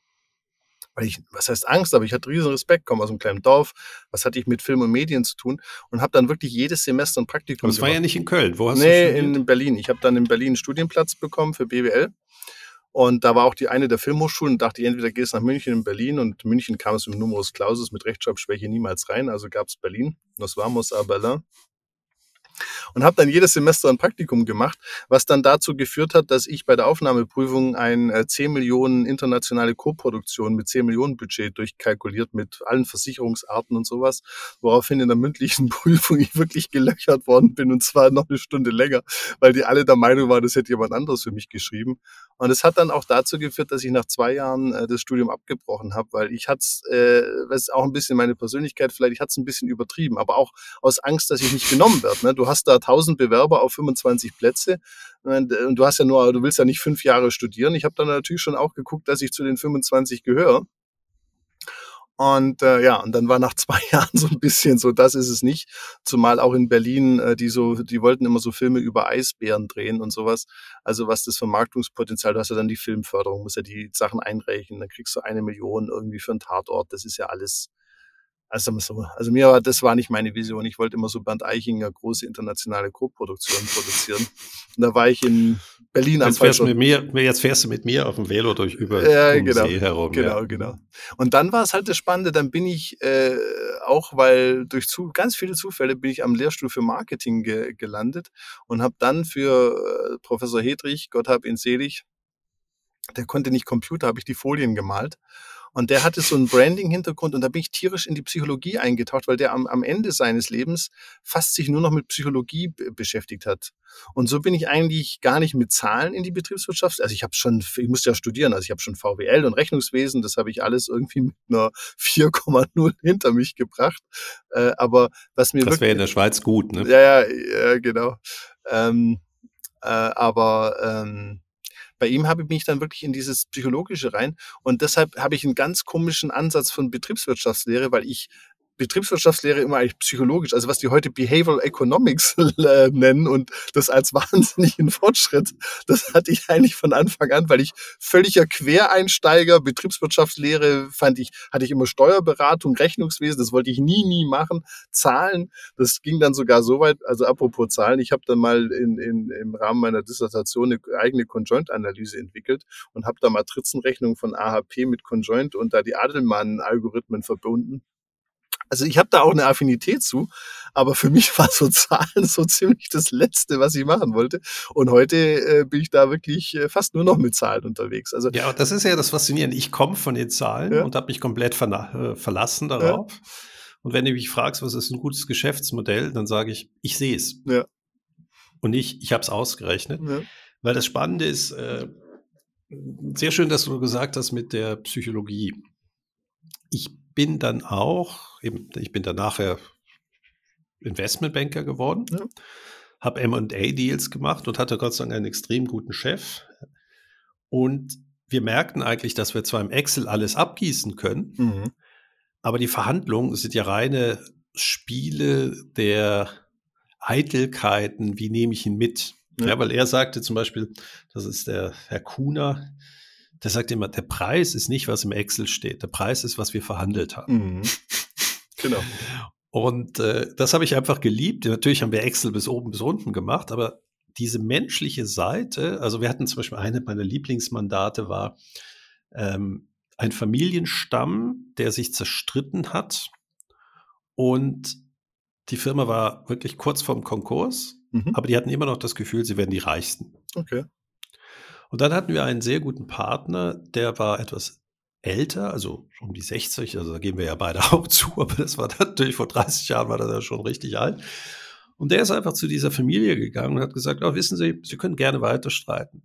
Speaker 2: weil ich, was heißt Angst, aber ich hatte riesen Respekt, komme aus einem kleinen Dorf, was hatte ich mit Film und Medien zu tun und habe dann wirklich jedes Semester ein Praktikum
Speaker 3: aber das war ja nicht in Köln,
Speaker 2: wo hast nee, du Nee, in Berlin. Ich habe dann in Berlin einen Studienplatz bekommen für BWL und da war auch die eine der Filmhochschulen und dachte ich, entweder gehst du nach München in Berlin und München kam es mit Numerus Clausus mit Rechtschreibschwäche niemals rein, also gab es Berlin, nos vamos a Berlin und habe dann jedes Semester ein Praktikum gemacht, was dann dazu geführt hat, dass ich bei der Aufnahmeprüfung ein 10 äh, Millionen internationale Koproduktion mit 10 Millionen Budget durchkalkuliert mit allen Versicherungsarten und sowas, woraufhin in der mündlichen Prüfung ich wirklich gelöchert worden bin und zwar noch eine Stunde länger, weil die alle der Meinung waren, das hätte jemand anderes für mich geschrieben. Und es hat dann auch dazu geführt, dass ich nach zwei Jahren äh, das Studium abgebrochen habe, weil ich hatte es, äh, was auch ein bisschen meine Persönlichkeit, vielleicht ich hatte es ein bisschen übertrieben, aber auch aus Angst, dass ich nicht genommen werde. Ne? Du hast da 1000 Bewerber auf 25 Plätze und, äh, und du hast ja nur, du willst ja nicht fünf Jahre studieren. Ich habe dann natürlich schon auch geguckt, dass ich zu den 25 gehöre. Und äh, ja, und dann war nach zwei Jahren so ein bisschen so, das ist es nicht. Zumal auch in Berlin, äh, die so, die wollten immer so Filme über Eisbären drehen und sowas. Also was das Vermarktungspotenzial, du hast ja dann die Filmförderung, musst ja die Sachen einreichen, dann kriegst du eine Million irgendwie für einen Tatort. Das ist ja alles also, so, also mir war, das war nicht meine Vision. Ich wollte immer so Bernd Eichinger große internationale Co-Produktionen produzieren. Und da war ich in Berlin
Speaker 3: jetzt am fährst mit mir, Jetzt fährst du mit mir auf dem Velo durch über
Speaker 2: den genau, See herum. Genau, ja. genau. Und dann war es halt das Spannende, dann bin ich äh, auch, weil durch zu, ganz viele Zufälle bin ich am Lehrstuhl für Marketing ge, gelandet und habe dann für äh, Professor Hedrich, Gott hab ihn selig, der konnte nicht Computer, habe ich die Folien gemalt und der hatte so einen Branding-Hintergrund und da bin ich tierisch in die Psychologie eingetaucht, weil der am, am Ende seines Lebens fast sich nur noch mit Psychologie beschäftigt hat. Und so bin ich eigentlich gar nicht mit Zahlen in die Betriebswirtschaft. Also ich habe schon, ich musste ja studieren, also ich habe schon VWL und Rechnungswesen, das habe ich alles irgendwie mit einer 4,0 hinter mich gebracht. Äh, aber was mir
Speaker 3: Das wäre in der Schweiz gut, ne?
Speaker 2: Ja, ja, ja genau. Ähm, äh, aber ähm, bei ihm habe ich mich dann wirklich in dieses Psychologische rein und deshalb habe ich einen ganz komischen Ansatz von Betriebswirtschaftslehre, weil ich Betriebswirtschaftslehre immer eigentlich psychologisch, also was die heute Behavioral Economics äh, nennen und das als wahnsinnigen Fortschritt, das hatte ich eigentlich von Anfang an, weil ich völliger Quereinsteiger, Betriebswirtschaftslehre fand ich, hatte ich immer Steuerberatung, Rechnungswesen, das wollte ich nie, nie machen. Zahlen, das ging dann sogar so weit, also apropos Zahlen, ich habe dann mal in, in, im Rahmen meiner Dissertation eine eigene Conjoint-Analyse entwickelt und habe da Matrizenrechnung von AHP mit Conjoint und da die Adelmann-Algorithmen verbunden also ich habe da auch eine Affinität zu, aber für mich war so Zahlen so ziemlich das Letzte, was ich machen wollte. Und heute äh, bin ich da wirklich äh, fast nur noch mit Zahlen unterwegs. Also
Speaker 3: ja, das ist ja das Faszinierende. Ich komme von den Zahlen ja. und habe mich komplett äh, verlassen darauf. Ja. Und wenn du mich fragst, was ist ein gutes Geschäftsmodell, dann sage ich, ich sehe es. Ja. Und nicht, ich habe es ausgerechnet. Weil das Spannende ist, äh, sehr schön, dass du gesagt hast mit der Psychologie. Ich bin dann auch, eben, ich bin dann nachher Investmentbanker geworden, ja. habe MA-Deals gemacht und hatte Gott sei Dank einen extrem guten Chef. Und wir merkten eigentlich, dass wir zwar im Excel alles abgießen können, mhm. aber die Verhandlungen sind ja reine Spiele der Eitelkeiten, wie nehme ich ihn mit? Ja. ja. weil er sagte zum Beispiel, das ist der Herr Kuhner, der sagt immer, der Preis ist nicht, was im Excel steht. Der Preis ist, was wir verhandelt haben. Mhm.
Speaker 2: Genau.
Speaker 3: Und äh, das habe ich einfach geliebt. Natürlich haben wir Excel bis oben bis unten gemacht, aber diese menschliche Seite, also wir hatten zum Beispiel eine meiner Lieblingsmandate war ähm, ein Familienstamm, der sich zerstritten hat und die Firma war wirklich kurz vorm Konkurs, mhm. aber die hatten immer noch das Gefühl, sie wären die Reichsten.
Speaker 2: Okay.
Speaker 3: Und dann hatten wir einen sehr guten Partner, der war etwas älter, also um die 60, also da gehen wir ja beide auch zu, aber das war natürlich vor 30 Jahren war das ja schon richtig alt. Und der ist einfach zu dieser Familie gegangen und hat gesagt, oh, wissen Sie, Sie können gerne weiter streiten.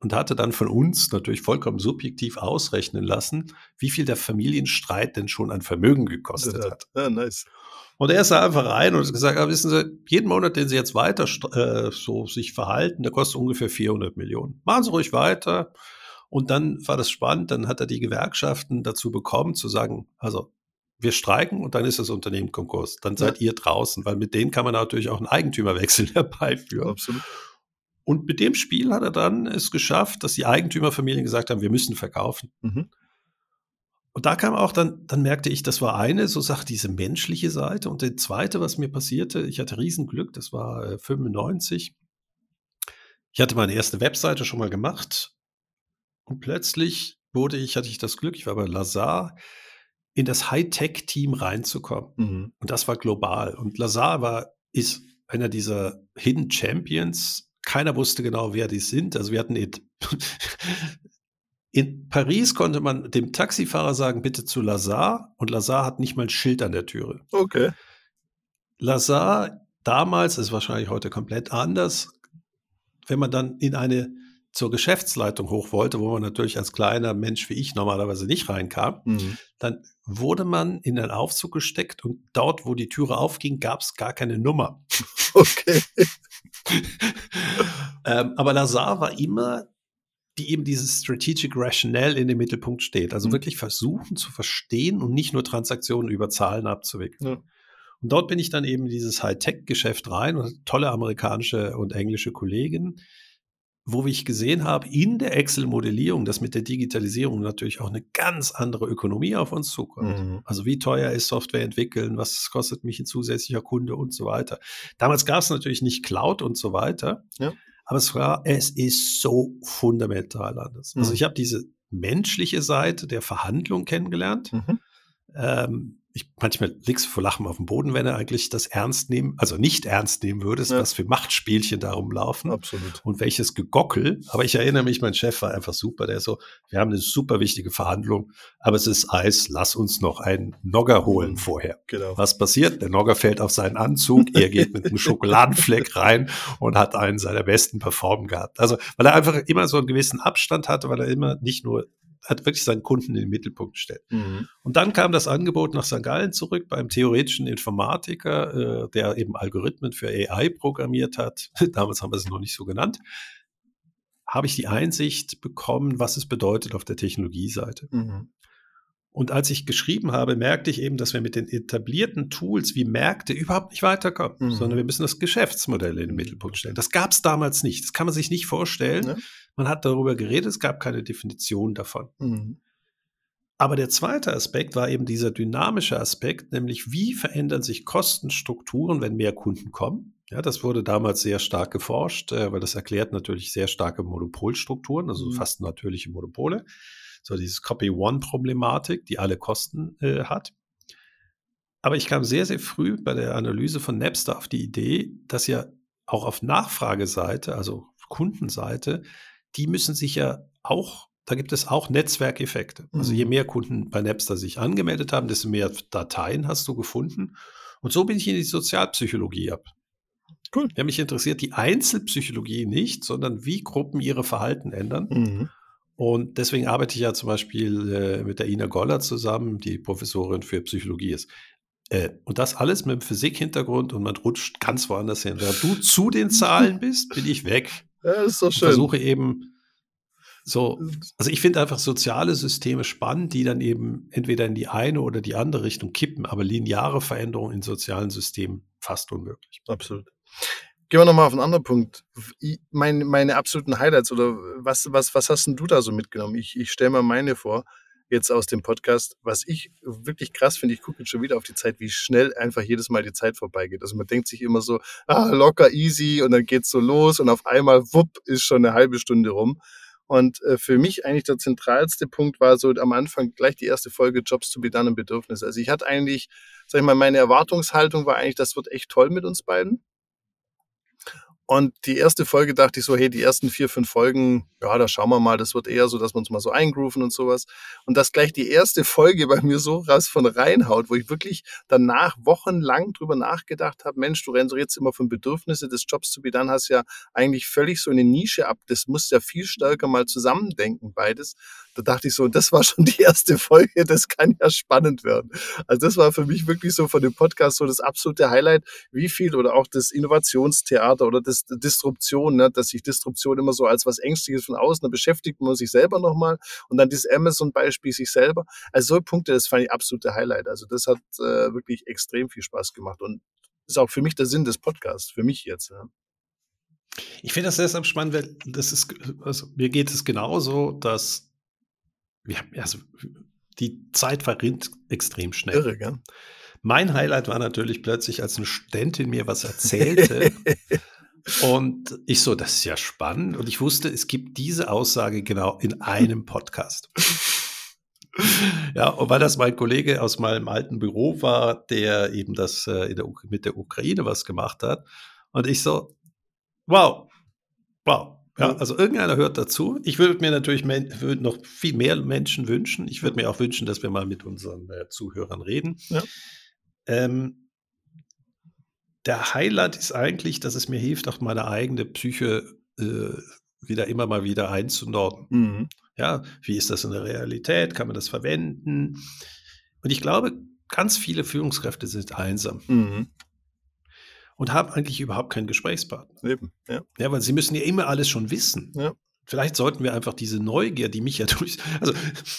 Speaker 3: Und hatte dann von uns natürlich vollkommen subjektiv ausrechnen lassen, wie viel der Familienstreit denn schon an Vermögen gekostet hat.
Speaker 2: Ja, nice.
Speaker 3: Und er ist da einfach rein und hat gesagt, ah, wissen Sie, jeden Monat, den Sie jetzt weiter äh, so sich verhalten, der kostet ungefähr 400 Millionen. Machen Sie ruhig weiter. Und dann war das spannend, dann hat er die Gewerkschaften dazu bekommen, zu sagen, also wir streiken und dann ist das Unternehmen Konkurs. Dann seid ja. ihr draußen, weil mit denen kann man natürlich auch einen Eigentümerwechsel herbeiführen.
Speaker 2: Absolut.
Speaker 3: Und mit dem Spiel hat er dann es geschafft, dass die Eigentümerfamilien gesagt haben, wir müssen verkaufen. Mhm. Und da kam auch dann, dann merkte ich, das war eine, so sagt diese menschliche Seite. Und der zweite, was mir passierte, ich hatte Riesenglück, das war äh, 95. Ich hatte meine erste Webseite schon mal gemacht. Und plötzlich wurde ich, hatte ich das Glück, ich war bei Lazar, in das Hightech-Team reinzukommen. Mhm. Und das war global. Und Lazar war, ist einer dieser Hidden Champions. Keiner wusste genau, wer die sind. Also wir hatten in Paris konnte man dem Taxifahrer sagen, bitte zu Lazar. Und Lazar hat nicht mal ein Schild an der Türe.
Speaker 2: Okay.
Speaker 3: Lazar damals ist wahrscheinlich heute komplett anders. Wenn man dann in eine zur Geschäftsleitung hoch wollte, wo man natürlich als kleiner Mensch wie ich normalerweise nicht reinkam, mhm. dann wurde man in einen Aufzug gesteckt und dort, wo die Türe aufging, gab es gar keine Nummer.
Speaker 2: Okay.
Speaker 3: ähm, aber Lazar war immer die eben dieses Strategic Rationale in den Mittelpunkt steht. Also mhm. wirklich versuchen zu verstehen und nicht nur Transaktionen über Zahlen abzuwickeln. Ja. Und dort bin ich dann eben in dieses Hightech-Geschäft rein und tolle amerikanische und englische Kollegen, wo ich gesehen habe, in der Excel-Modellierung, dass mit der Digitalisierung natürlich auch eine ganz andere Ökonomie auf uns zukommt. Mhm. Also wie teuer ist Software entwickeln, was kostet mich ein zusätzlicher Kunde und so weiter. Damals gab es natürlich nicht Cloud und so weiter. Ja. Aber es war, es ist so fundamental anders. Also mhm. Also ich habe diese menschliche Seite der Verhandlung kennengelernt. Mhm. Ähm, ich manchmal liegst du vor Lachen auf dem Boden, wenn er eigentlich das ernst nehmen, also nicht ernst nehmen würdest, ja. was für Machtspielchen darum laufen.
Speaker 2: Absolut.
Speaker 3: Und welches Gegockel. Aber ich erinnere mich, mein Chef war einfach super. Der so, wir haben eine super wichtige Verhandlung, aber es ist Eis, lass uns noch einen Nogger holen mhm. vorher. Genau. Was passiert? Der Nogger fällt auf seinen Anzug, er geht mit einem Schokoladenfleck rein und hat einen seiner besten Performen gehabt. Also, weil er einfach immer so einen gewissen Abstand hatte, weil er immer nicht nur hat wirklich seinen Kunden in den Mittelpunkt gestellt. Mhm. Und dann kam das Angebot nach St. Gallen zurück beim theoretischen Informatiker, äh, der eben Algorithmen für AI programmiert hat. Damals haben wir es noch nicht so genannt. Habe ich die Einsicht bekommen, was es bedeutet auf der Technologieseite. Mhm. Und als ich geschrieben habe, merkte ich eben, dass wir mit den etablierten Tools wie Märkte überhaupt nicht weiterkommen, mhm. sondern wir müssen das Geschäftsmodell in den Mittelpunkt stellen. Das gab es damals nicht. Das kann man sich nicht vorstellen. Ja. Man hat darüber geredet, es gab keine Definition davon. Mhm. Aber der zweite Aspekt war eben dieser dynamische Aspekt, nämlich wie verändern sich Kostenstrukturen, wenn mehr Kunden kommen. Ja, das wurde damals sehr stark geforscht, äh, weil das erklärt natürlich sehr starke Monopolstrukturen, also mhm. fast natürliche Monopole. So dieses Copy-One-Problematik, die alle Kosten äh, hat. Aber ich kam sehr, sehr früh bei der Analyse von Napster auf die Idee, dass ja auch auf Nachfrageseite, also Kundenseite, die müssen sich ja auch, da gibt es auch Netzwerkeffekte. Also je mhm. mehr Kunden bei Napster sich angemeldet haben, desto mehr Dateien hast du gefunden. Und so bin ich in die Sozialpsychologie ab. Cool. Ja, mich interessiert die Einzelpsychologie nicht, sondern wie Gruppen ihre Verhalten ändern. Mhm. Und deswegen arbeite ich ja zum Beispiel äh, mit der Ina Goller zusammen, die Professorin für Psychologie ist. Äh, und das alles mit einem Physik-Hintergrund und man rutscht ganz woanders hin. Während du zu den Zahlen bist, bin ich weg.
Speaker 2: Ja, ist so schön.
Speaker 3: Ich versuche eben so, also ich finde einfach soziale Systeme spannend, die dann eben entweder in die eine oder die andere Richtung kippen, aber lineare Veränderungen in sozialen Systemen fast unmöglich.
Speaker 2: Absolut. Gehen wir nochmal auf einen anderen Punkt. Meine, meine absoluten Highlights oder was, was, was hast denn du da so mitgenommen? Ich, ich stelle mal meine vor jetzt aus dem Podcast. Was ich wirklich krass finde, ich gucke jetzt schon wieder auf die Zeit, wie schnell einfach jedes Mal die Zeit vorbeigeht. Also man denkt sich immer so, ah, locker, easy und dann geht's so los und auf einmal, wupp, ist schon eine halbe Stunde rum. Und äh, für mich eigentlich der zentralste Punkt war so am Anfang gleich die erste Folge Jobs to be done im Bedürfnis. Also ich hatte eigentlich, sag ich mal, meine Erwartungshaltung war eigentlich, das wird echt toll mit uns beiden. Und die erste Folge dachte ich so, hey, die ersten vier, fünf Folgen, ja, da schauen wir mal, das wird eher so, dass wir uns mal so eingrooven und sowas. Und dass gleich die erste Folge bei mir so raus von reinhaut, wo ich wirklich danach wochenlang drüber nachgedacht habe, Mensch, du rennst jetzt immer von Bedürfnisse des Jobs zu dann hast ja eigentlich völlig so eine Nische ab. Das muss ja viel stärker mal zusammendenken, beides. Da dachte ich so, das war schon die erste Folge, das kann ja spannend werden. Also das war für mich wirklich so von dem Podcast so das absolute Highlight, wie viel oder auch das Innovationstheater oder das Disruption, ne, dass sich Disruption immer so als was Ängstliches von außen, da beschäftigt man sich selber nochmal und dann dieses Amazon-Beispiel sich selber. Also solche Punkte, das fand ich absolute Highlight. Also das hat äh, wirklich extrem viel Spaß gemacht und ist auch für mich der Sinn des Podcasts, für mich jetzt. Ja.
Speaker 3: Ich finde das deshalb spannend, weil das ist, also mir geht es genauso, dass wir haben, also die Zeit verrinnt extrem schnell.
Speaker 2: Irre, gell?
Speaker 3: Mein Highlight war natürlich plötzlich, als eine Studentin mir was erzählte. und ich so, das ist ja spannend. Und ich wusste, es gibt diese Aussage genau in einem Podcast. ja, und weil das mein Kollege aus meinem alten Büro war, der eben das äh, der, mit der Ukraine was gemacht hat. Und ich so, wow, wow, ja, also irgendeiner hört dazu. Ich würde mir natürlich würd noch viel mehr Menschen wünschen. Ich würde mir auch wünschen, dass wir mal mit unseren äh, Zuhörern reden. Ja. Ähm, der Highlight ist eigentlich, dass es mir hilft, auch meine eigene Psyche äh, wieder immer mal wieder einzunorden. Mhm. Ja, wie ist das in der Realität? Kann man das verwenden? Und ich glaube, ganz viele Führungskräfte sind einsam. Mhm und haben eigentlich überhaupt keinen Gesprächspartner.
Speaker 2: Eben, ja.
Speaker 3: Ja, weil sie müssen ja immer alles schon wissen. Ja. Vielleicht sollten wir einfach diese Neugier, die mich ja durch, also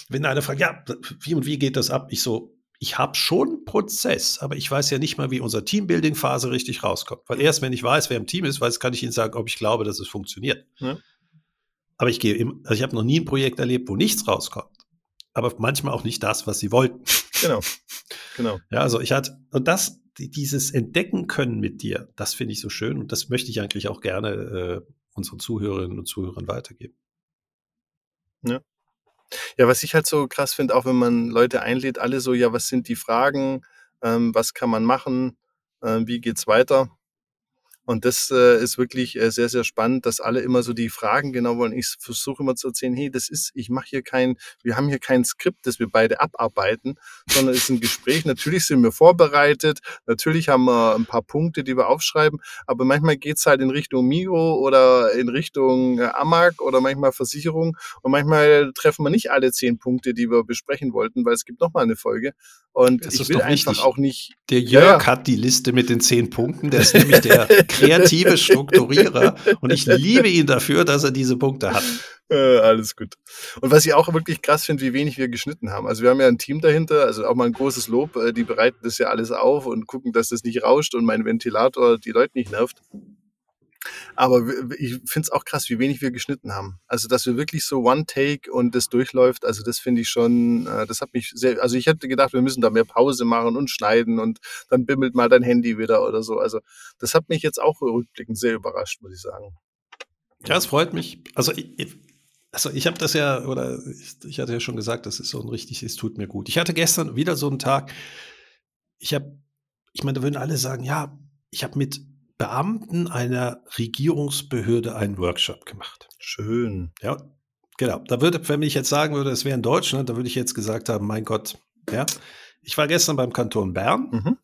Speaker 3: wenn einer fragt, ja, wie und wie geht das ab? Ich so, ich habe schon einen Prozess, aber ich weiß ja nicht mal, wie unsere Teambuilding-Phase richtig rauskommt. Weil erst wenn ich weiß, wer im Team ist, weiß, kann ich Ihnen sagen, ob ich glaube, dass es funktioniert. Ja. Aber ich gehe, also ich habe noch nie ein Projekt erlebt, wo nichts rauskommt. Aber manchmal auch nicht das, was sie wollten.
Speaker 2: Genau. Genau.
Speaker 3: Ja, also ich hatte, und das, dieses Entdecken können mit dir, das finde ich so schön und das möchte ich eigentlich auch gerne äh, unseren Zuhörerinnen und Zuhörern weitergeben.
Speaker 2: Ja. Ja, was ich halt so krass finde, auch wenn man Leute einlädt, alle so, ja, was sind die Fragen, ähm, was kann man machen, äh, wie geht's weiter? Und das äh, ist wirklich äh, sehr, sehr spannend, dass alle immer so die Fragen genau wollen. Ich versuche immer zu erzählen, hey, das ist, ich mache hier kein, wir haben hier kein Skript, das wir beide abarbeiten, sondern es ist ein Gespräch. Natürlich sind wir vorbereitet, natürlich haben wir ein paar Punkte, die wir aufschreiben, aber manchmal geht's halt in Richtung Migro oder in Richtung äh, Amag oder manchmal Versicherung und manchmal treffen wir nicht alle zehn Punkte, die wir besprechen wollten, weil es gibt noch mal eine Folge. Und ich will einfach auch nicht.
Speaker 3: Der Jörg ja. hat die Liste mit den zehn Punkten, der ist nämlich der kreative Strukturierer und ich liebe ihn dafür, dass er diese Punkte hat.
Speaker 2: Äh, alles gut. Und was ich auch wirklich krass finde, wie wenig wir geschnitten haben. Also wir haben ja ein Team dahinter, also auch mal ein großes Lob. Äh, die bereiten das ja alles auf und gucken, dass das nicht rauscht und mein Ventilator die Leute nicht nervt. Aber ich finde es auch krass, wie wenig wir geschnitten haben. Also, dass wir wirklich so One-Take und das durchläuft, also das finde ich schon, äh, das hat mich sehr, also ich hätte gedacht, wir müssen da mehr Pause machen und schneiden und dann bimmelt mal dein Handy wieder oder so. Also, das hat mich jetzt auch rückblickend sehr überrascht, muss ich sagen.
Speaker 3: Ja, es freut mich. Also, ich, also ich habe das ja, oder ich, ich, hatte ja schon gesagt, das ist so ein richtig, es tut mir gut. Ich hatte gestern wieder so einen Tag, ich habe, ich meine, da würden alle sagen, ja, ich habe mit Beamten einer Regierungsbehörde einen Workshop gemacht.
Speaker 2: Schön.
Speaker 3: Ja, genau. Da würde, wenn ich jetzt sagen würde, es wäre in Deutschland, da würde ich jetzt gesagt haben, mein Gott, ja. Ich war gestern beim Kanton Bern mhm.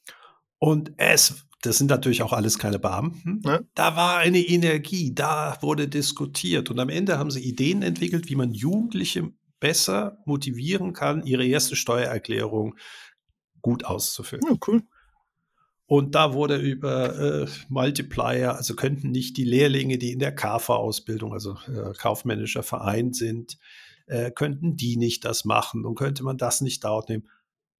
Speaker 3: und es, das sind natürlich auch alles keine Beamten. Ja. Da war eine Energie, da wurde diskutiert und am Ende haben sie Ideen entwickelt, wie man Jugendliche besser motivieren kann, ihre erste Steuererklärung gut auszufüllen.
Speaker 2: Ja, cool.
Speaker 3: Und da wurde über äh, Multiplier, also könnten nicht die Lehrlinge, die in der KV-Ausbildung, also äh, kaufmännischer Verein sind, äh, könnten die nicht das machen und könnte man das nicht dort nehmen.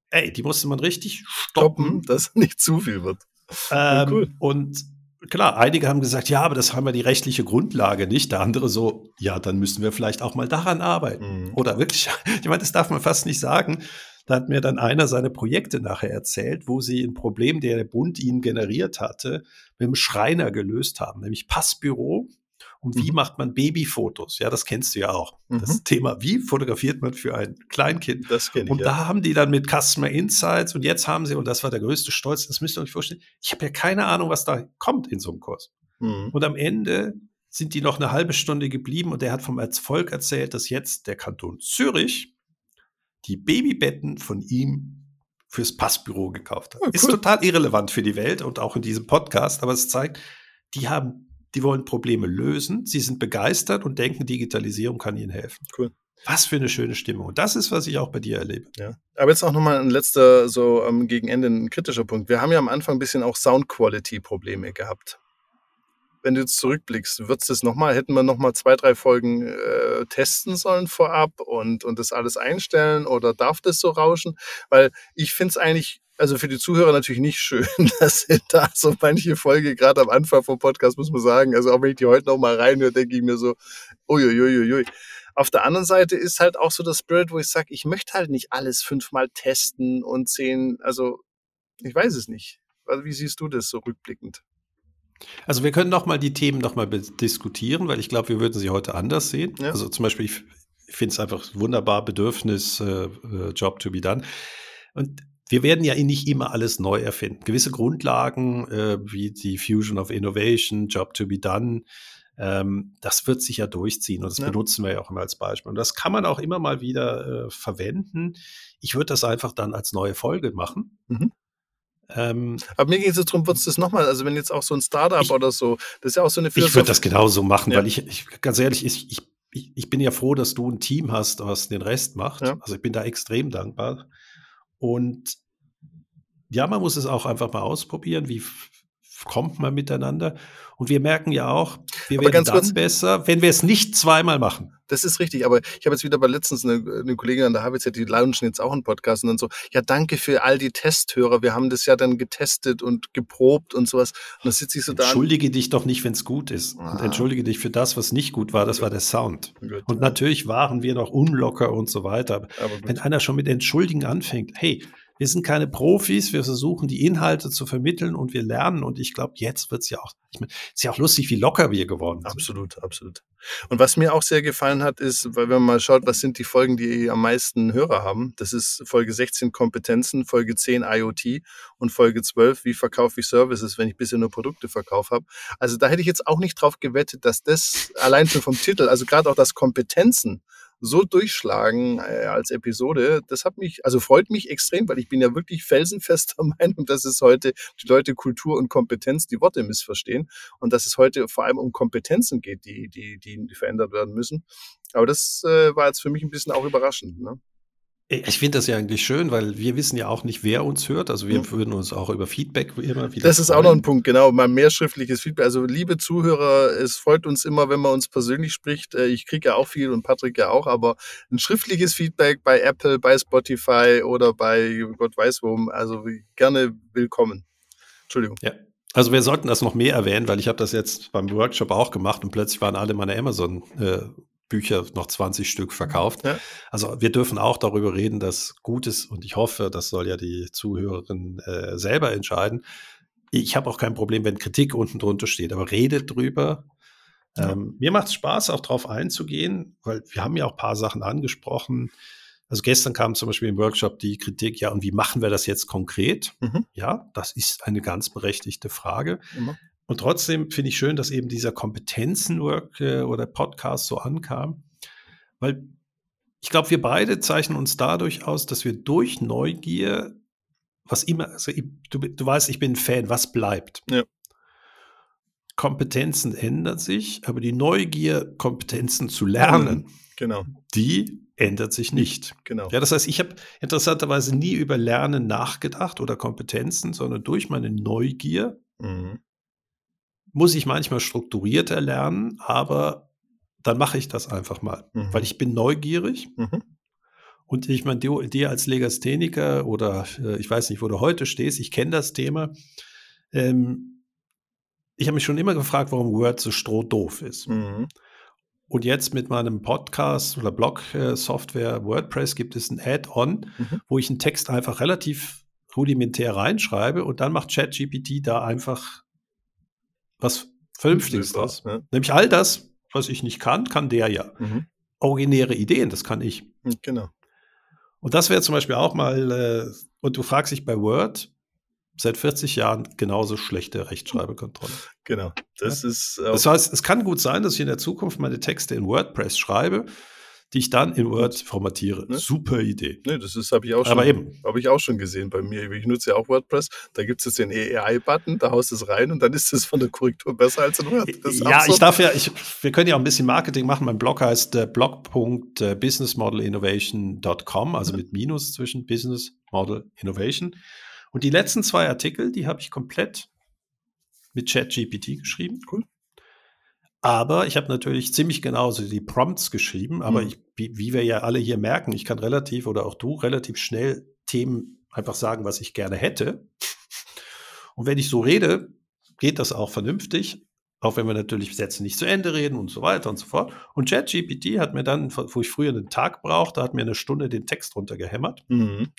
Speaker 3: Ey, die musste man richtig stoppen, stoppen
Speaker 2: dass nicht zu viel wird.
Speaker 3: Ähm, cool. Und klar, einige haben gesagt, ja, aber das haben wir die rechtliche Grundlage nicht. Der andere so, ja, dann müssen wir vielleicht auch mal daran arbeiten. Mhm. Oder wirklich, ich meine, das darf man fast nicht sagen. Da hat mir dann einer seine Projekte nachher erzählt, wo sie ein Problem, der der Bund ihnen generiert hatte, mit dem Schreiner gelöst haben, nämlich Passbüro. Und wie mhm. macht man Babyfotos? Ja, das kennst du ja auch. Mhm. Das Thema, wie fotografiert man für ein Kleinkind?
Speaker 2: Das kenne ich.
Speaker 3: Und ja. da haben die dann mit Customer Insights und jetzt haben sie, und das war der größte Stolz, das müsst ihr euch vorstellen, ich habe ja keine Ahnung, was da kommt in so einem Kurs. Mhm. Und am Ende sind die noch eine halbe Stunde geblieben und er hat vom Erfolg erzählt, dass jetzt der Kanton Zürich die Babybetten von ihm fürs Passbüro gekauft hat. Oh, cool. Ist total irrelevant für die Welt und auch in diesem Podcast, aber es zeigt, die haben, die wollen Probleme lösen, sie sind begeistert und denken, Digitalisierung kann ihnen helfen. Cool. Was für eine schöne Stimmung. Und das ist, was ich auch bei dir erlebe.
Speaker 2: Ja. Aber jetzt auch nochmal ein letzter, so ähm, gegen Ende ein kritischer Punkt. Wir haben ja am Anfang ein bisschen auch Sound-Quality-Probleme gehabt wenn du jetzt zurückblickst, wird's das nochmal, hätten wir nochmal zwei, drei Folgen äh, testen sollen vorab und, und das alles einstellen oder darf das so rauschen? Weil ich finde es eigentlich, also für die Zuhörer natürlich nicht schön, dass da so manche Folge, gerade am Anfang vom Podcast, muss man sagen, also auch wenn ich die heute nochmal reinhöre, denke ich mir so, uiuiuiui. Auf der anderen Seite ist halt auch so das Spirit, wo ich sage, ich möchte halt nicht alles fünfmal testen und sehen, also ich weiß es nicht. Also wie siehst du das so rückblickend?
Speaker 3: Also wir können noch mal die Themen noch mal diskutieren, weil ich glaube, wir würden sie heute anders sehen. Ja. Also zum Beispiel, ich, ich finde es einfach wunderbar, Bedürfnis, äh, äh, Job to be done. Und wir werden ja nicht immer alles neu erfinden. Gewisse Grundlagen äh, wie die Fusion of Innovation, Job to be done, ähm, das wird sich ja durchziehen und das ja. benutzen wir ja auch immer als Beispiel. Und das kann man auch immer mal wieder äh, verwenden. Ich würde das einfach dann als neue Folge machen. Mhm.
Speaker 2: Ähm, Aber mir geht es darum, würdest du das nochmal, also wenn jetzt auch so ein Startup ich, oder so, das ist ja auch so eine
Speaker 3: Philosophie. Ich würde das genauso machen, ja. weil ich, ich, ganz ehrlich, ich, ich, ich bin ja froh, dass du ein Team hast, was den Rest macht. Ja. Also ich bin da extrem dankbar. Und ja, man muss es auch einfach mal ausprobieren, wie kommt man miteinander. Und wir merken ja auch, wir aber werden dann kurz, besser, wenn wir es nicht zweimal machen.
Speaker 2: Das ist richtig, aber ich habe jetzt wieder bei letztens eine, eine Kollegin an der HWZ, die launchen jetzt auch einen Podcast und dann so, ja, danke für all die Testhörer, wir haben das ja dann getestet und geprobt und sowas. Und dann sitze ich so
Speaker 3: da. Entschuldige dich doch nicht, wenn es gut ist. Ah. Und entschuldige dich für das, was nicht gut war, das okay. war der Sound. Gut. Und natürlich waren wir noch unlocker und so weiter. Aber wenn einer schon mit Entschuldigen anfängt, hey, wir sind keine Profis, wir versuchen die Inhalte zu vermitteln und wir lernen. Und ich glaube, jetzt wird es ja auch, ich meine, ist ja auch lustig, wie locker wir geworden
Speaker 2: sind. Absolut, absolut. Und was mir auch sehr gefallen hat, ist, weil wenn man mal schaut, was sind die Folgen, die am meisten Hörer haben, das ist Folge 16 Kompetenzen, Folge 10 IoT und Folge 12, wie verkaufe ich Services, wenn ich bisher nur Produkte verkauft habe. Also da hätte ich jetzt auch nicht drauf gewettet, dass das allein schon vom Titel, also gerade auch das Kompetenzen so durchschlagen äh, als Episode, das hat mich, also freut mich extrem, weil ich bin ja wirklich felsenfester Meinung, dass es heute die Leute Kultur und Kompetenz die Worte missverstehen und dass es heute vor allem um Kompetenzen geht, die, die, die verändert werden müssen. Aber das äh, war jetzt für mich ein bisschen auch überraschend. Ne?
Speaker 3: Ich finde das ja eigentlich schön, weil wir wissen ja auch nicht, wer uns hört. Also wir mhm. würden uns auch über Feedback immer
Speaker 2: wieder. Das ist freuen. auch noch ein Punkt, genau. Mal mehr schriftliches Feedback. Also liebe Zuhörer, es freut uns immer, wenn man uns persönlich spricht. Äh, ich kriege ja auch viel und Patrick ja auch, aber ein schriftliches Feedback bei Apple, bei Spotify oder bei Gott weiß wo, also gerne willkommen. Entschuldigung.
Speaker 3: Ja. Also wir sollten das noch mehr erwähnen, weil ich habe das jetzt beim Workshop auch gemacht und plötzlich waren alle meine Amazon äh, Bücher noch 20 Stück verkauft. Ja. Also wir dürfen auch darüber reden, dass gut ist und ich hoffe, das soll ja die Zuhörerinnen äh, selber entscheiden. Ich habe auch kein Problem, wenn Kritik unten drunter steht, aber redet drüber. Ja. Ähm, mir macht es Spaß, auch darauf einzugehen, weil wir haben ja auch ein paar Sachen angesprochen. Also gestern kam zum Beispiel im Workshop die Kritik, ja, und wie machen wir das jetzt konkret? Mhm. Ja, das ist eine ganz berechtigte Frage. Immer. Und trotzdem finde ich schön, dass eben dieser Kompetenzenwork äh, oder Podcast so ankam, weil ich glaube, wir beide zeichnen uns dadurch aus, dass wir durch Neugier, was immer, also ich, du, du weißt, ich bin ein Fan, was bleibt. Ja. Kompetenzen ändern sich, aber die Neugier, Kompetenzen zu lernen, genau. die ändert sich nicht. Genau. Ja, das heißt, ich habe interessanterweise nie über Lernen nachgedacht oder Kompetenzen, sondern durch meine Neugier mhm muss ich manchmal strukturierter lernen, aber dann mache ich das einfach mal, mhm. weil ich bin neugierig. Mhm. Und ich meine, dir, dir als Legastheniker oder äh, ich weiß nicht, wo du heute stehst, ich kenne das Thema. Ähm, ich habe mich schon immer gefragt, warum Word so strohdoof ist. Mhm. Und jetzt mit meinem Podcast oder Blog-Software äh, WordPress gibt es ein Add-on, mhm. wo ich einen Text einfach relativ rudimentär reinschreibe und dann macht ChatGPT da einfach was Vernünftiges draus. Ja. Nämlich all das, was ich nicht kann, kann der ja. Mhm. Originäre Ideen, das kann ich.
Speaker 2: Genau.
Speaker 3: Und das wäre zum Beispiel auch mal, äh, und du fragst dich bei Word, seit 40 Jahren genauso schlechte Rechtschreibekontrolle.
Speaker 2: Genau. Das ja. ist.
Speaker 3: Das heißt, es kann gut sein, dass ich in der Zukunft meine Texte in WordPress schreibe die ich dann in Word formatiere. Ne? Super Idee.
Speaker 2: Ne, das ist habe ich auch schon.
Speaker 3: Aber eben.
Speaker 2: Habe ich auch schon gesehen bei mir. Ich nutze ja auch WordPress. Da gibt es jetzt den AI-Button, da haust du es rein und dann ist es von der Korrektur besser als in Word.
Speaker 3: ja, absurd. ich darf ja, ich, wir können ja auch ein bisschen Marketing machen. Mein Blog heißt äh, blog.businessmodelinnovation.com, also mit Minus zwischen Business Model Innovation. Und die letzten zwei Artikel, die habe ich komplett mit ChatGPT geschrieben. Cool. Aber ich habe natürlich ziemlich genauso die Prompts geschrieben, aber mhm. ich, wie, wie, wir ja alle hier merken, ich kann relativ oder auch du relativ schnell Themen einfach sagen, was ich gerne hätte. Und wenn ich so rede, geht das auch vernünftig, auch wenn wir natürlich Sätze nicht zu Ende reden und so weiter und so fort. Und ChatGPT hat mir dann, wo ich früher einen Tag brauchte, hat mir eine Stunde den Text runtergehämmert. Mhm.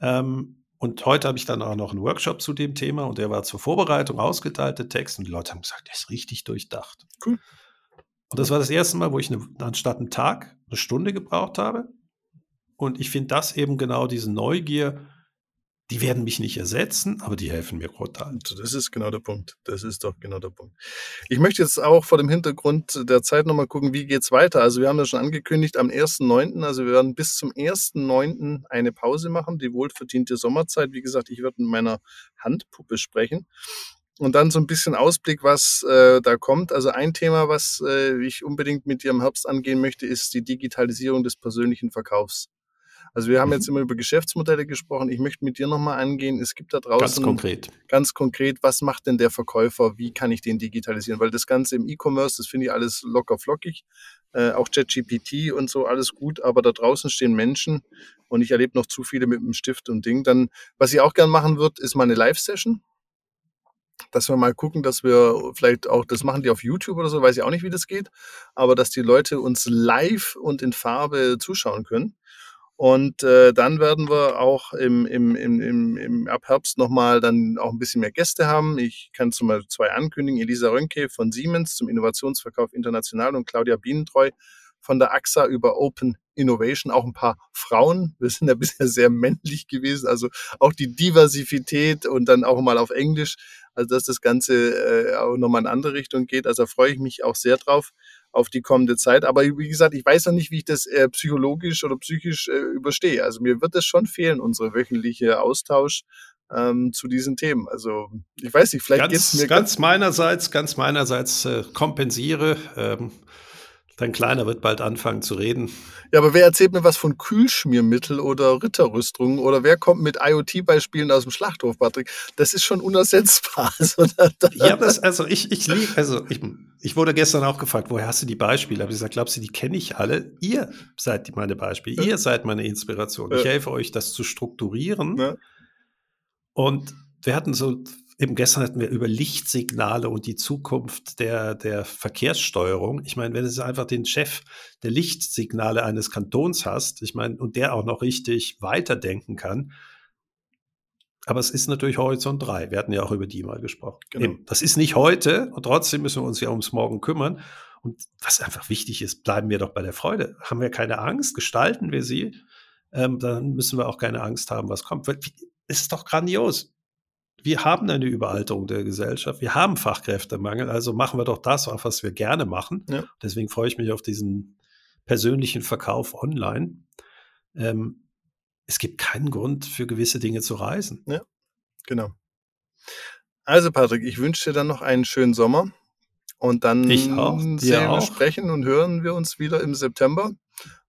Speaker 3: Ähm, und heute habe ich dann auch noch einen Workshop zu dem Thema und der war zur Vorbereitung ausgeteilte Text und die Leute haben gesagt, der ist richtig durchdacht. Cool. Und das war das erste Mal, wo ich eine, anstatt einen Tag eine Stunde gebraucht habe. Und ich finde das eben genau diese Neugier, die werden mich nicht ersetzen, aber die helfen mir brutal.
Speaker 2: Das ist genau der Punkt. Das ist doch genau der Punkt. Ich möchte jetzt auch vor dem Hintergrund der Zeit nochmal gucken, wie geht es weiter. Also wir haben ja schon angekündigt am 1.9., also wir werden bis zum 1.9. eine Pause machen, die wohlverdiente Sommerzeit. Wie gesagt, ich werde mit meiner Handpuppe sprechen. Und dann so ein bisschen Ausblick, was äh, da kommt. Also ein Thema, was äh, ich unbedingt mit dir im Herbst angehen möchte, ist die Digitalisierung des persönlichen Verkaufs. Also wir haben mhm. jetzt immer über Geschäftsmodelle gesprochen. Ich möchte mit dir nochmal angehen. Es gibt da draußen
Speaker 3: ganz konkret.
Speaker 2: Ganz konkret, was macht denn der Verkäufer? Wie kann ich den digitalisieren? Weil das Ganze im E-Commerce, das finde ich alles locker flockig. Äh, auch ChatGPT und so, alles gut. Aber da draußen stehen Menschen und ich erlebe noch zu viele mit dem Stift und Ding. Dann, was ich auch gern machen würde, ist mal eine Live-Session dass wir mal gucken, dass wir vielleicht auch, das machen die auf YouTube oder so, weiß ich auch nicht, wie das geht, aber dass die Leute uns live und in Farbe zuschauen können. Und äh, dann werden wir auch im, im, im, im, im ab Herbst nochmal dann auch ein bisschen mehr Gäste haben. Ich kann zum Beispiel zwei ankündigen. Elisa Rönke von Siemens zum Innovationsverkauf international und Claudia Bienentreu von der AXA über Open Innovation, auch ein paar Frauen. Wir sind ja bisher sehr männlich gewesen, also auch die Diversität und dann auch mal auf Englisch. Also dass das Ganze äh, auch nochmal in andere Richtung geht. Also freue ich mich auch sehr drauf auf die kommende Zeit. Aber wie gesagt, ich weiß noch nicht, wie ich das äh, psychologisch oder psychisch äh, überstehe. Also mir wird es schon fehlen, unsere wöchentliche Austausch ähm, zu diesen Themen. Also ich weiß nicht, vielleicht
Speaker 3: geht es
Speaker 2: mir
Speaker 3: ganz meinerseits, ganz meinerseits äh, kompensiere. Ähm, Dein Kleiner wird bald anfangen zu reden.
Speaker 2: Ja, aber wer erzählt mir was von Kühlschmiermittel oder Ritterrüstungen oder wer kommt mit IoT-Beispielen aus dem Schlachthof, Patrick? Das ist schon unersetzbar.
Speaker 3: Also, ja, das, also ich, ich liebe, also ich, ich wurde gestern auch gefragt, woher hast du die Beispiele? Habe ich gesagt, glaubst du, die kenne ich alle? Ihr seid meine Beispiele, ihr seid meine Inspiration. Ich helfe euch, das zu strukturieren. Ja. Und wir hatten so Eben gestern hatten wir über Lichtsignale und die Zukunft der, der Verkehrssteuerung. Ich meine, wenn du einfach den Chef der Lichtsignale eines Kantons hast, ich meine, und der auch noch richtig weiterdenken kann, aber es ist natürlich Horizont 3. Wir hatten ja auch über die mal gesprochen. Genau. Das ist nicht heute und trotzdem müssen wir uns ja ums Morgen kümmern. Und was einfach wichtig ist, bleiben wir doch bei der Freude. Haben wir keine Angst, gestalten wir sie, ähm, dann müssen wir auch keine Angst haben, was kommt. Es ist doch grandios wir haben eine Überalterung der Gesellschaft, wir haben Fachkräftemangel, also machen wir doch das, was wir gerne machen. Ja. Deswegen freue ich mich auf diesen persönlichen Verkauf online. Ähm, es gibt keinen Grund für gewisse Dinge zu reisen.
Speaker 2: Ja, genau. Also Patrick, ich wünsche dir dann noch einen schönen Sommer und dann
Speaker 3: ich auch,
Speaker 2: sehen wir, auch. sprechen und hören wir uns wieder im September.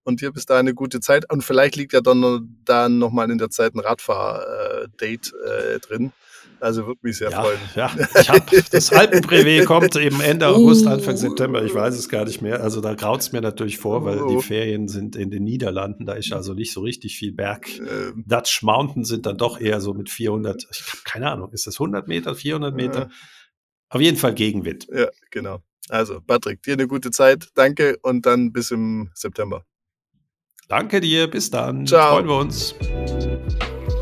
Speaker 2: Und dir bis da eine gute Zeit. Und vielleicht liegt ja dann, dann nochmal in der Zeit ein Radfahr-Date äh, drin. Also würde mich sehr
Speaker 3: ja,
Speaker 2: freuen.
Speaker 3: Ja, ich habe das Alpenbrevet kommt eben Ende August, Anfang September. Ich weiß es gar nicht mehr. Also da graut es mir natürlich vor, weil die oh. Ferien sind in den Niederlanden. Da ist also nicht so richtig viel Berg. Ähm. Dutch Mountain sind dann doch eher so mit 400. Ich habe keine Ahnung. Ist das 100 Meter, 400 Meter? Ja. Auf jeden Fall Gegenwind.
Speaker 2: Ja, genau. Also Patrick, dir eine gute Zeit. Danke und dann bis im September.
Speaker 3: Danke dir. Bis dann. Ciao. Freuen wir uns.